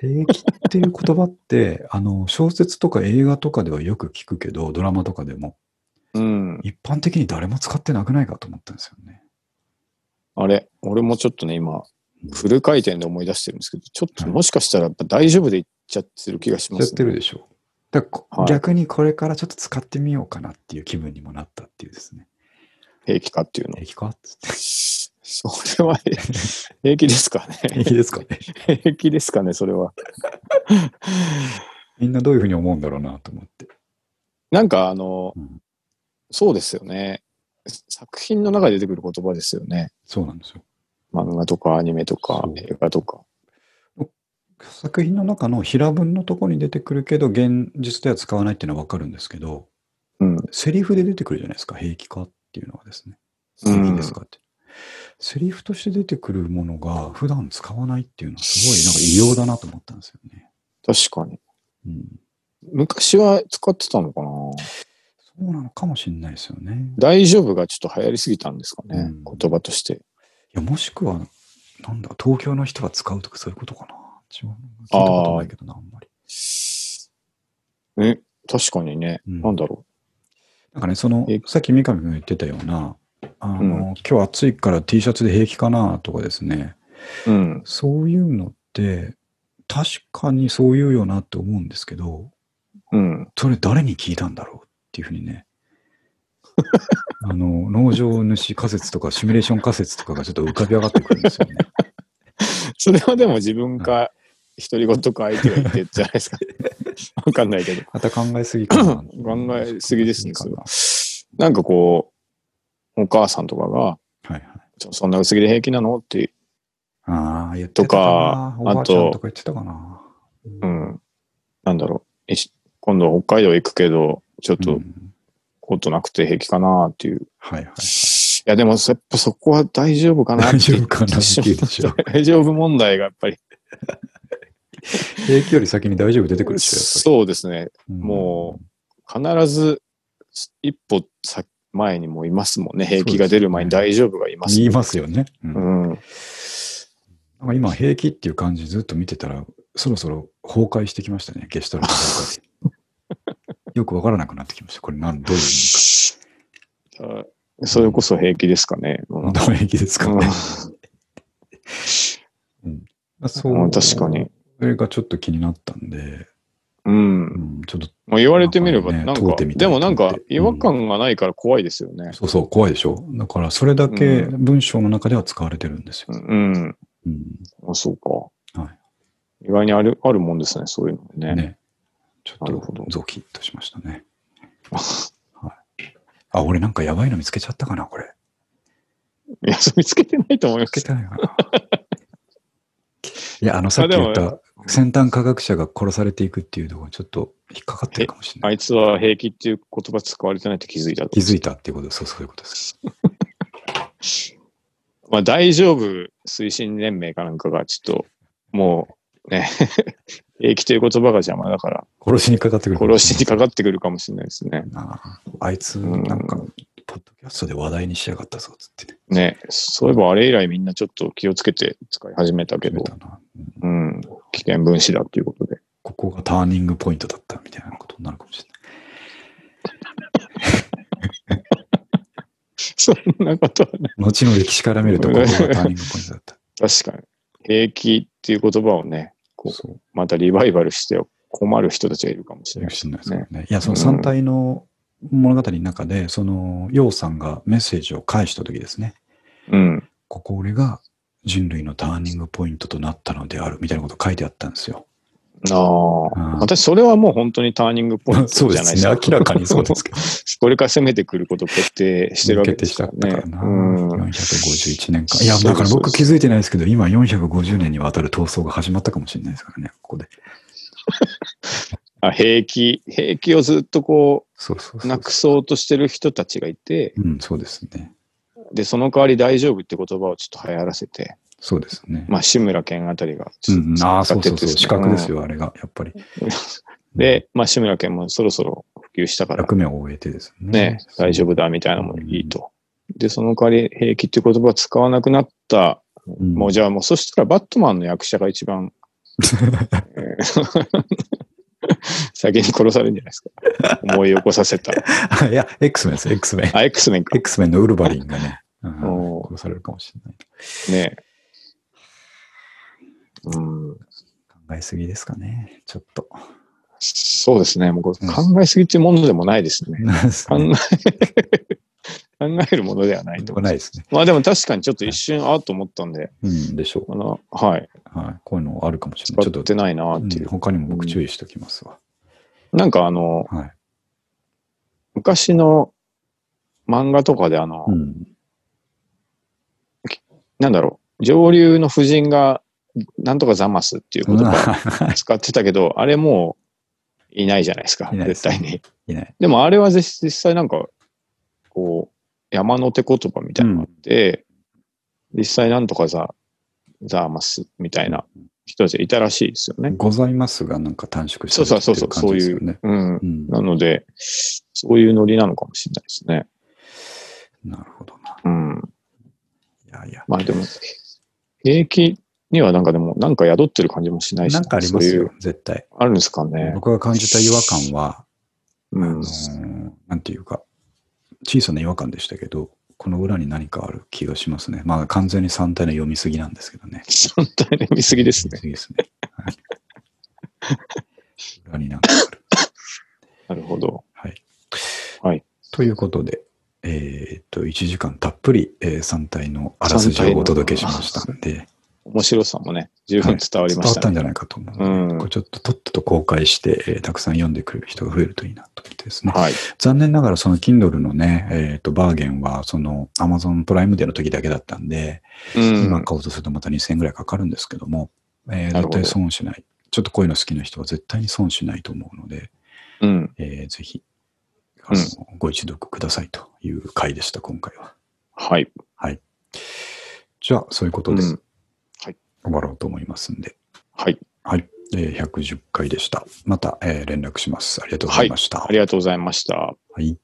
平気っていう言葉って、*laughs* あの、小説とか映画とかではよく聞くけど、ドラマとかでも、うん。一般的に誰も使ってなくないかと思ったんですよね。あれ、俺もちょっとね、今、フル回転で思い出してるんですけど、ちょっとはいもしかしたらやっぱ大丈夫でいっちゃってる気がします、やってるでしょ。だからこはい逆にこれからちょっと使ってみようかなっていう気分にもなったっていうですね。平気かっていうの。平気かって。*laughs* それは平気ですか平ね。気ですかね。平気ですかね、それは。*laughs* みんなどういうふうに思うんだろうなと思って。なんかあの、うんそうですよね。作品の中で出てくる言葉ですよね。そうなんですよ。漫画とかアニメとか映画とか。作品の中の平文のところに出てくるけど、現実では使わないっていうのはわかるんですけど、うん。セリフで出てくるじゃないですか、平気かっていうのはですね。うん平気ですかって。セリフとして出てくるものが普段使わないっていうのはすごいなんか異様だなと思ったんですよね。確かに。うん、昔は使ってたのかな？そうなのかもしれないですよね。大丈夫がちょっと流行りすぎたんですかね。うん言葉として。いや、もしくは、なんだ、東京の人が使うとかそういうことかな。違う。聞いたことないけどな、あんまり。え、確かにね。うんなんだろなんかね、そのえ、さっき三上君が言ってたような、あの、うん今日暑いから T シャツで平気かなとかですね、う。うん。そういうのって、確かにそう言うよなって思うんですけど、うん。それ誰に聞いたんだろうっていうふうにね、*laughs* あの、農場主仮説とかシミュレーション仮説とかがちょっと浮かび上がってくるんですよね。*laughs* それはでも自分か、独り言か相手が言ってんじゃないですか。*laughs* わかんないけど。また考えすぎかな。考えすぎですねなんかこう、お母さんとかが、はいはい。ちょそんな薄着で平気なの？って、ああ、言ってたかな。とかあととか言ってたかな。うん、なんだろう、今度北海道行くけど、ちょっとうんコートなくて平気かなっていう。いはいはい。や、でもやっぱそこは大丈夫かなって大丈夫かな。大丈夫問題がやっぱり。平気より先に大丈夫出てくるそうですね。やっぱり。も必ず一歩先前にもいますもんね。平気が出る前に大丈夫がいます。言いますよね。うんうん。なんか今、平気っていう感じずっと見てたら、そろそろ崩壊してきましたね、ゲシュタルト崩壊 *laughs* よくわからなくなってきました。これなん、どういう意味あそれこそ平気ですかね。うん平気ですかね。まあそううん確かに。それがちょっと気になったんで、うんう。ん、ちょっと、まあ、言われてみれば、なんかねでもなんか違和感がないから怖いですよね。そうそう、怖いでしょ。だから、それだけ文章の中では使われてるんですよ。うん。うんあそうか。は意外にある、あるもんですね、そういうのね。ね。ちょっとゾキッとしましたね。はい。あ、俺なんかやばいの見つけちゃったかな、これ。いや、見つけてないと思います。見つけてないや、あの、さっき言っあた先端科学者が殺されていくっていうところちょっと引っかかってるかもしれない。あいつは平気っていう言葉使われてないって気づいたと。気づいたっていうことそう、そういうことです。まあ、大丈夫推進連盟かなんかが、ちょっと、もう、ね、*laughs* 平気という言葉が邪魔だから、殺しにかかってくる殺しにかかってくるかもしれないですね。あああいつ、うんなんか、ポッドキャストで話題にしやがったぞ、つってね。ね、そういえばあれ以来みんなちょっと気をつけて使い始めたけど、うん、危険分子だっていうことで。ここがターニングポイントだったみたいなことになるかもしれない。そんなことはね。後の歴史から見ると、ここがターニングポイントだった。確かに。平気っていう言葉をね、こう。またリバイバルして困る人たちがいるかもしれないですね。いや、その3体の物語の中で、その、楊さんがメッセージを返した時ですね。うん。ここ俺が人類のターニングポイントとなったのであるみたいなこと書いてあったんですよ。ああ、うん私、それはもう本当にターニングポイントそうでじゃないですすか。*laughs* ね明らかにそうですけど。*laughs* これから攻めてくること決定してるわけですからね。ったからな。うん。451年間。いや、そうですだから僕気づいてないですけど、今450年にわたる闘争が始まったかもしれないですからね、ここで。*laughs* あ、兵器、兵器をずっとこそうそうそう。う、なくそうとしてる人たちがいて、うん、そうですね。で、その代わり大丈夫って言葉をちょっと流行らせて、そうですね。まあ、志村けんあたりがうんうん、ああ、そうそうそう。資格ですうんよ、あれが、やっぱり。*laughs* で、まあ、志村けんもそろそろ普及したから、役目を終えてですね。ね、大丈夫だみたいなのもいいと。で、その代わり兵器っていう言葉を使わなくなった、うんもうじゃあもうそしたらバットマンの役者が一番、え *laughs* ー *laughs* *laughs* 先に殺されるんじゃないですか。思い起こさせた。*laughs* いや、X メンです、X メン。あ、X メンか。X メンのウルヴァリンがね、*laughs* うん殺されるかもしれない。ねうん。考えすぎですかね、ちょっと。そうですね。もう考えすぎっていうものでもないですね。考考え、考えるものではないと思います。ないですね。まあでも確かにちょっと一瞬ああと思ったんで、うん、でしょう。あの、はい。はい。こういうのあるかもしれない。ちょっと使ってないなっていうう。ん他にも僕注意しておきますわ。なんかあの、はい。昔の漫画とかであの、うん。なんだろう、上流の夫人がなんとかザマスっていう言葉使ってたけど、*laughs* あれもういないじゃないですか、絶対に。いない。でもあれは実実際なんか、山の手言葉みたいなのがあって、実際なんとかザ、ザーマスみたいな人たちがいたらしいですよね。ございますが、なんか短縮してそうそうそうそう、そういう。ね。うん。うん。なので、そういうノリなのかもしれないですね。なるほどな。うん。いやいや。まあでも、兵役にはなんかでも、なんか宿ってる感じもしないし、なんかありますそういうよ、絶対。あるんですかね。僕が感じた違和感は、うんあの。ーなんていうか、小さな違和感でしたけど、この裏に何かある気がしますね。まあ完全に3体の読みすぎなんですけどね。本当に見すぎですね。読みすぎですね。はい、*laughs* 裏になんかある。なるほど。はい。はい。ということで、えーっと、1時間たっぷり、えー、3体のあらすじをお届けしましたんで、面白さもね、十分伝わりましたね。伝わったんじゃないかと思ううんこれちょっととっとと公開して、えーたくさん読んでくれる人が増えるといいなと思ってですね。はい。残念ながらその Kindle のね、えっ、と、バーゲンはその Amazon プライムデーの時だけだったんで、うん。今買おうとするとまた2000円ぐらいかかるんですけども、えー絶対損しない。ちょっとこういうの好きな人は絶対に損しないと思うので、うん。えーぜひ、あの、ご一読くださいという回でした、今回は。はい。はい。じゃあ、そういうことで、うん終わろうと思いますんで。はい。はい。えー110回でした。また、えー連絡します。ありがとうございました。ありがとうございました。はい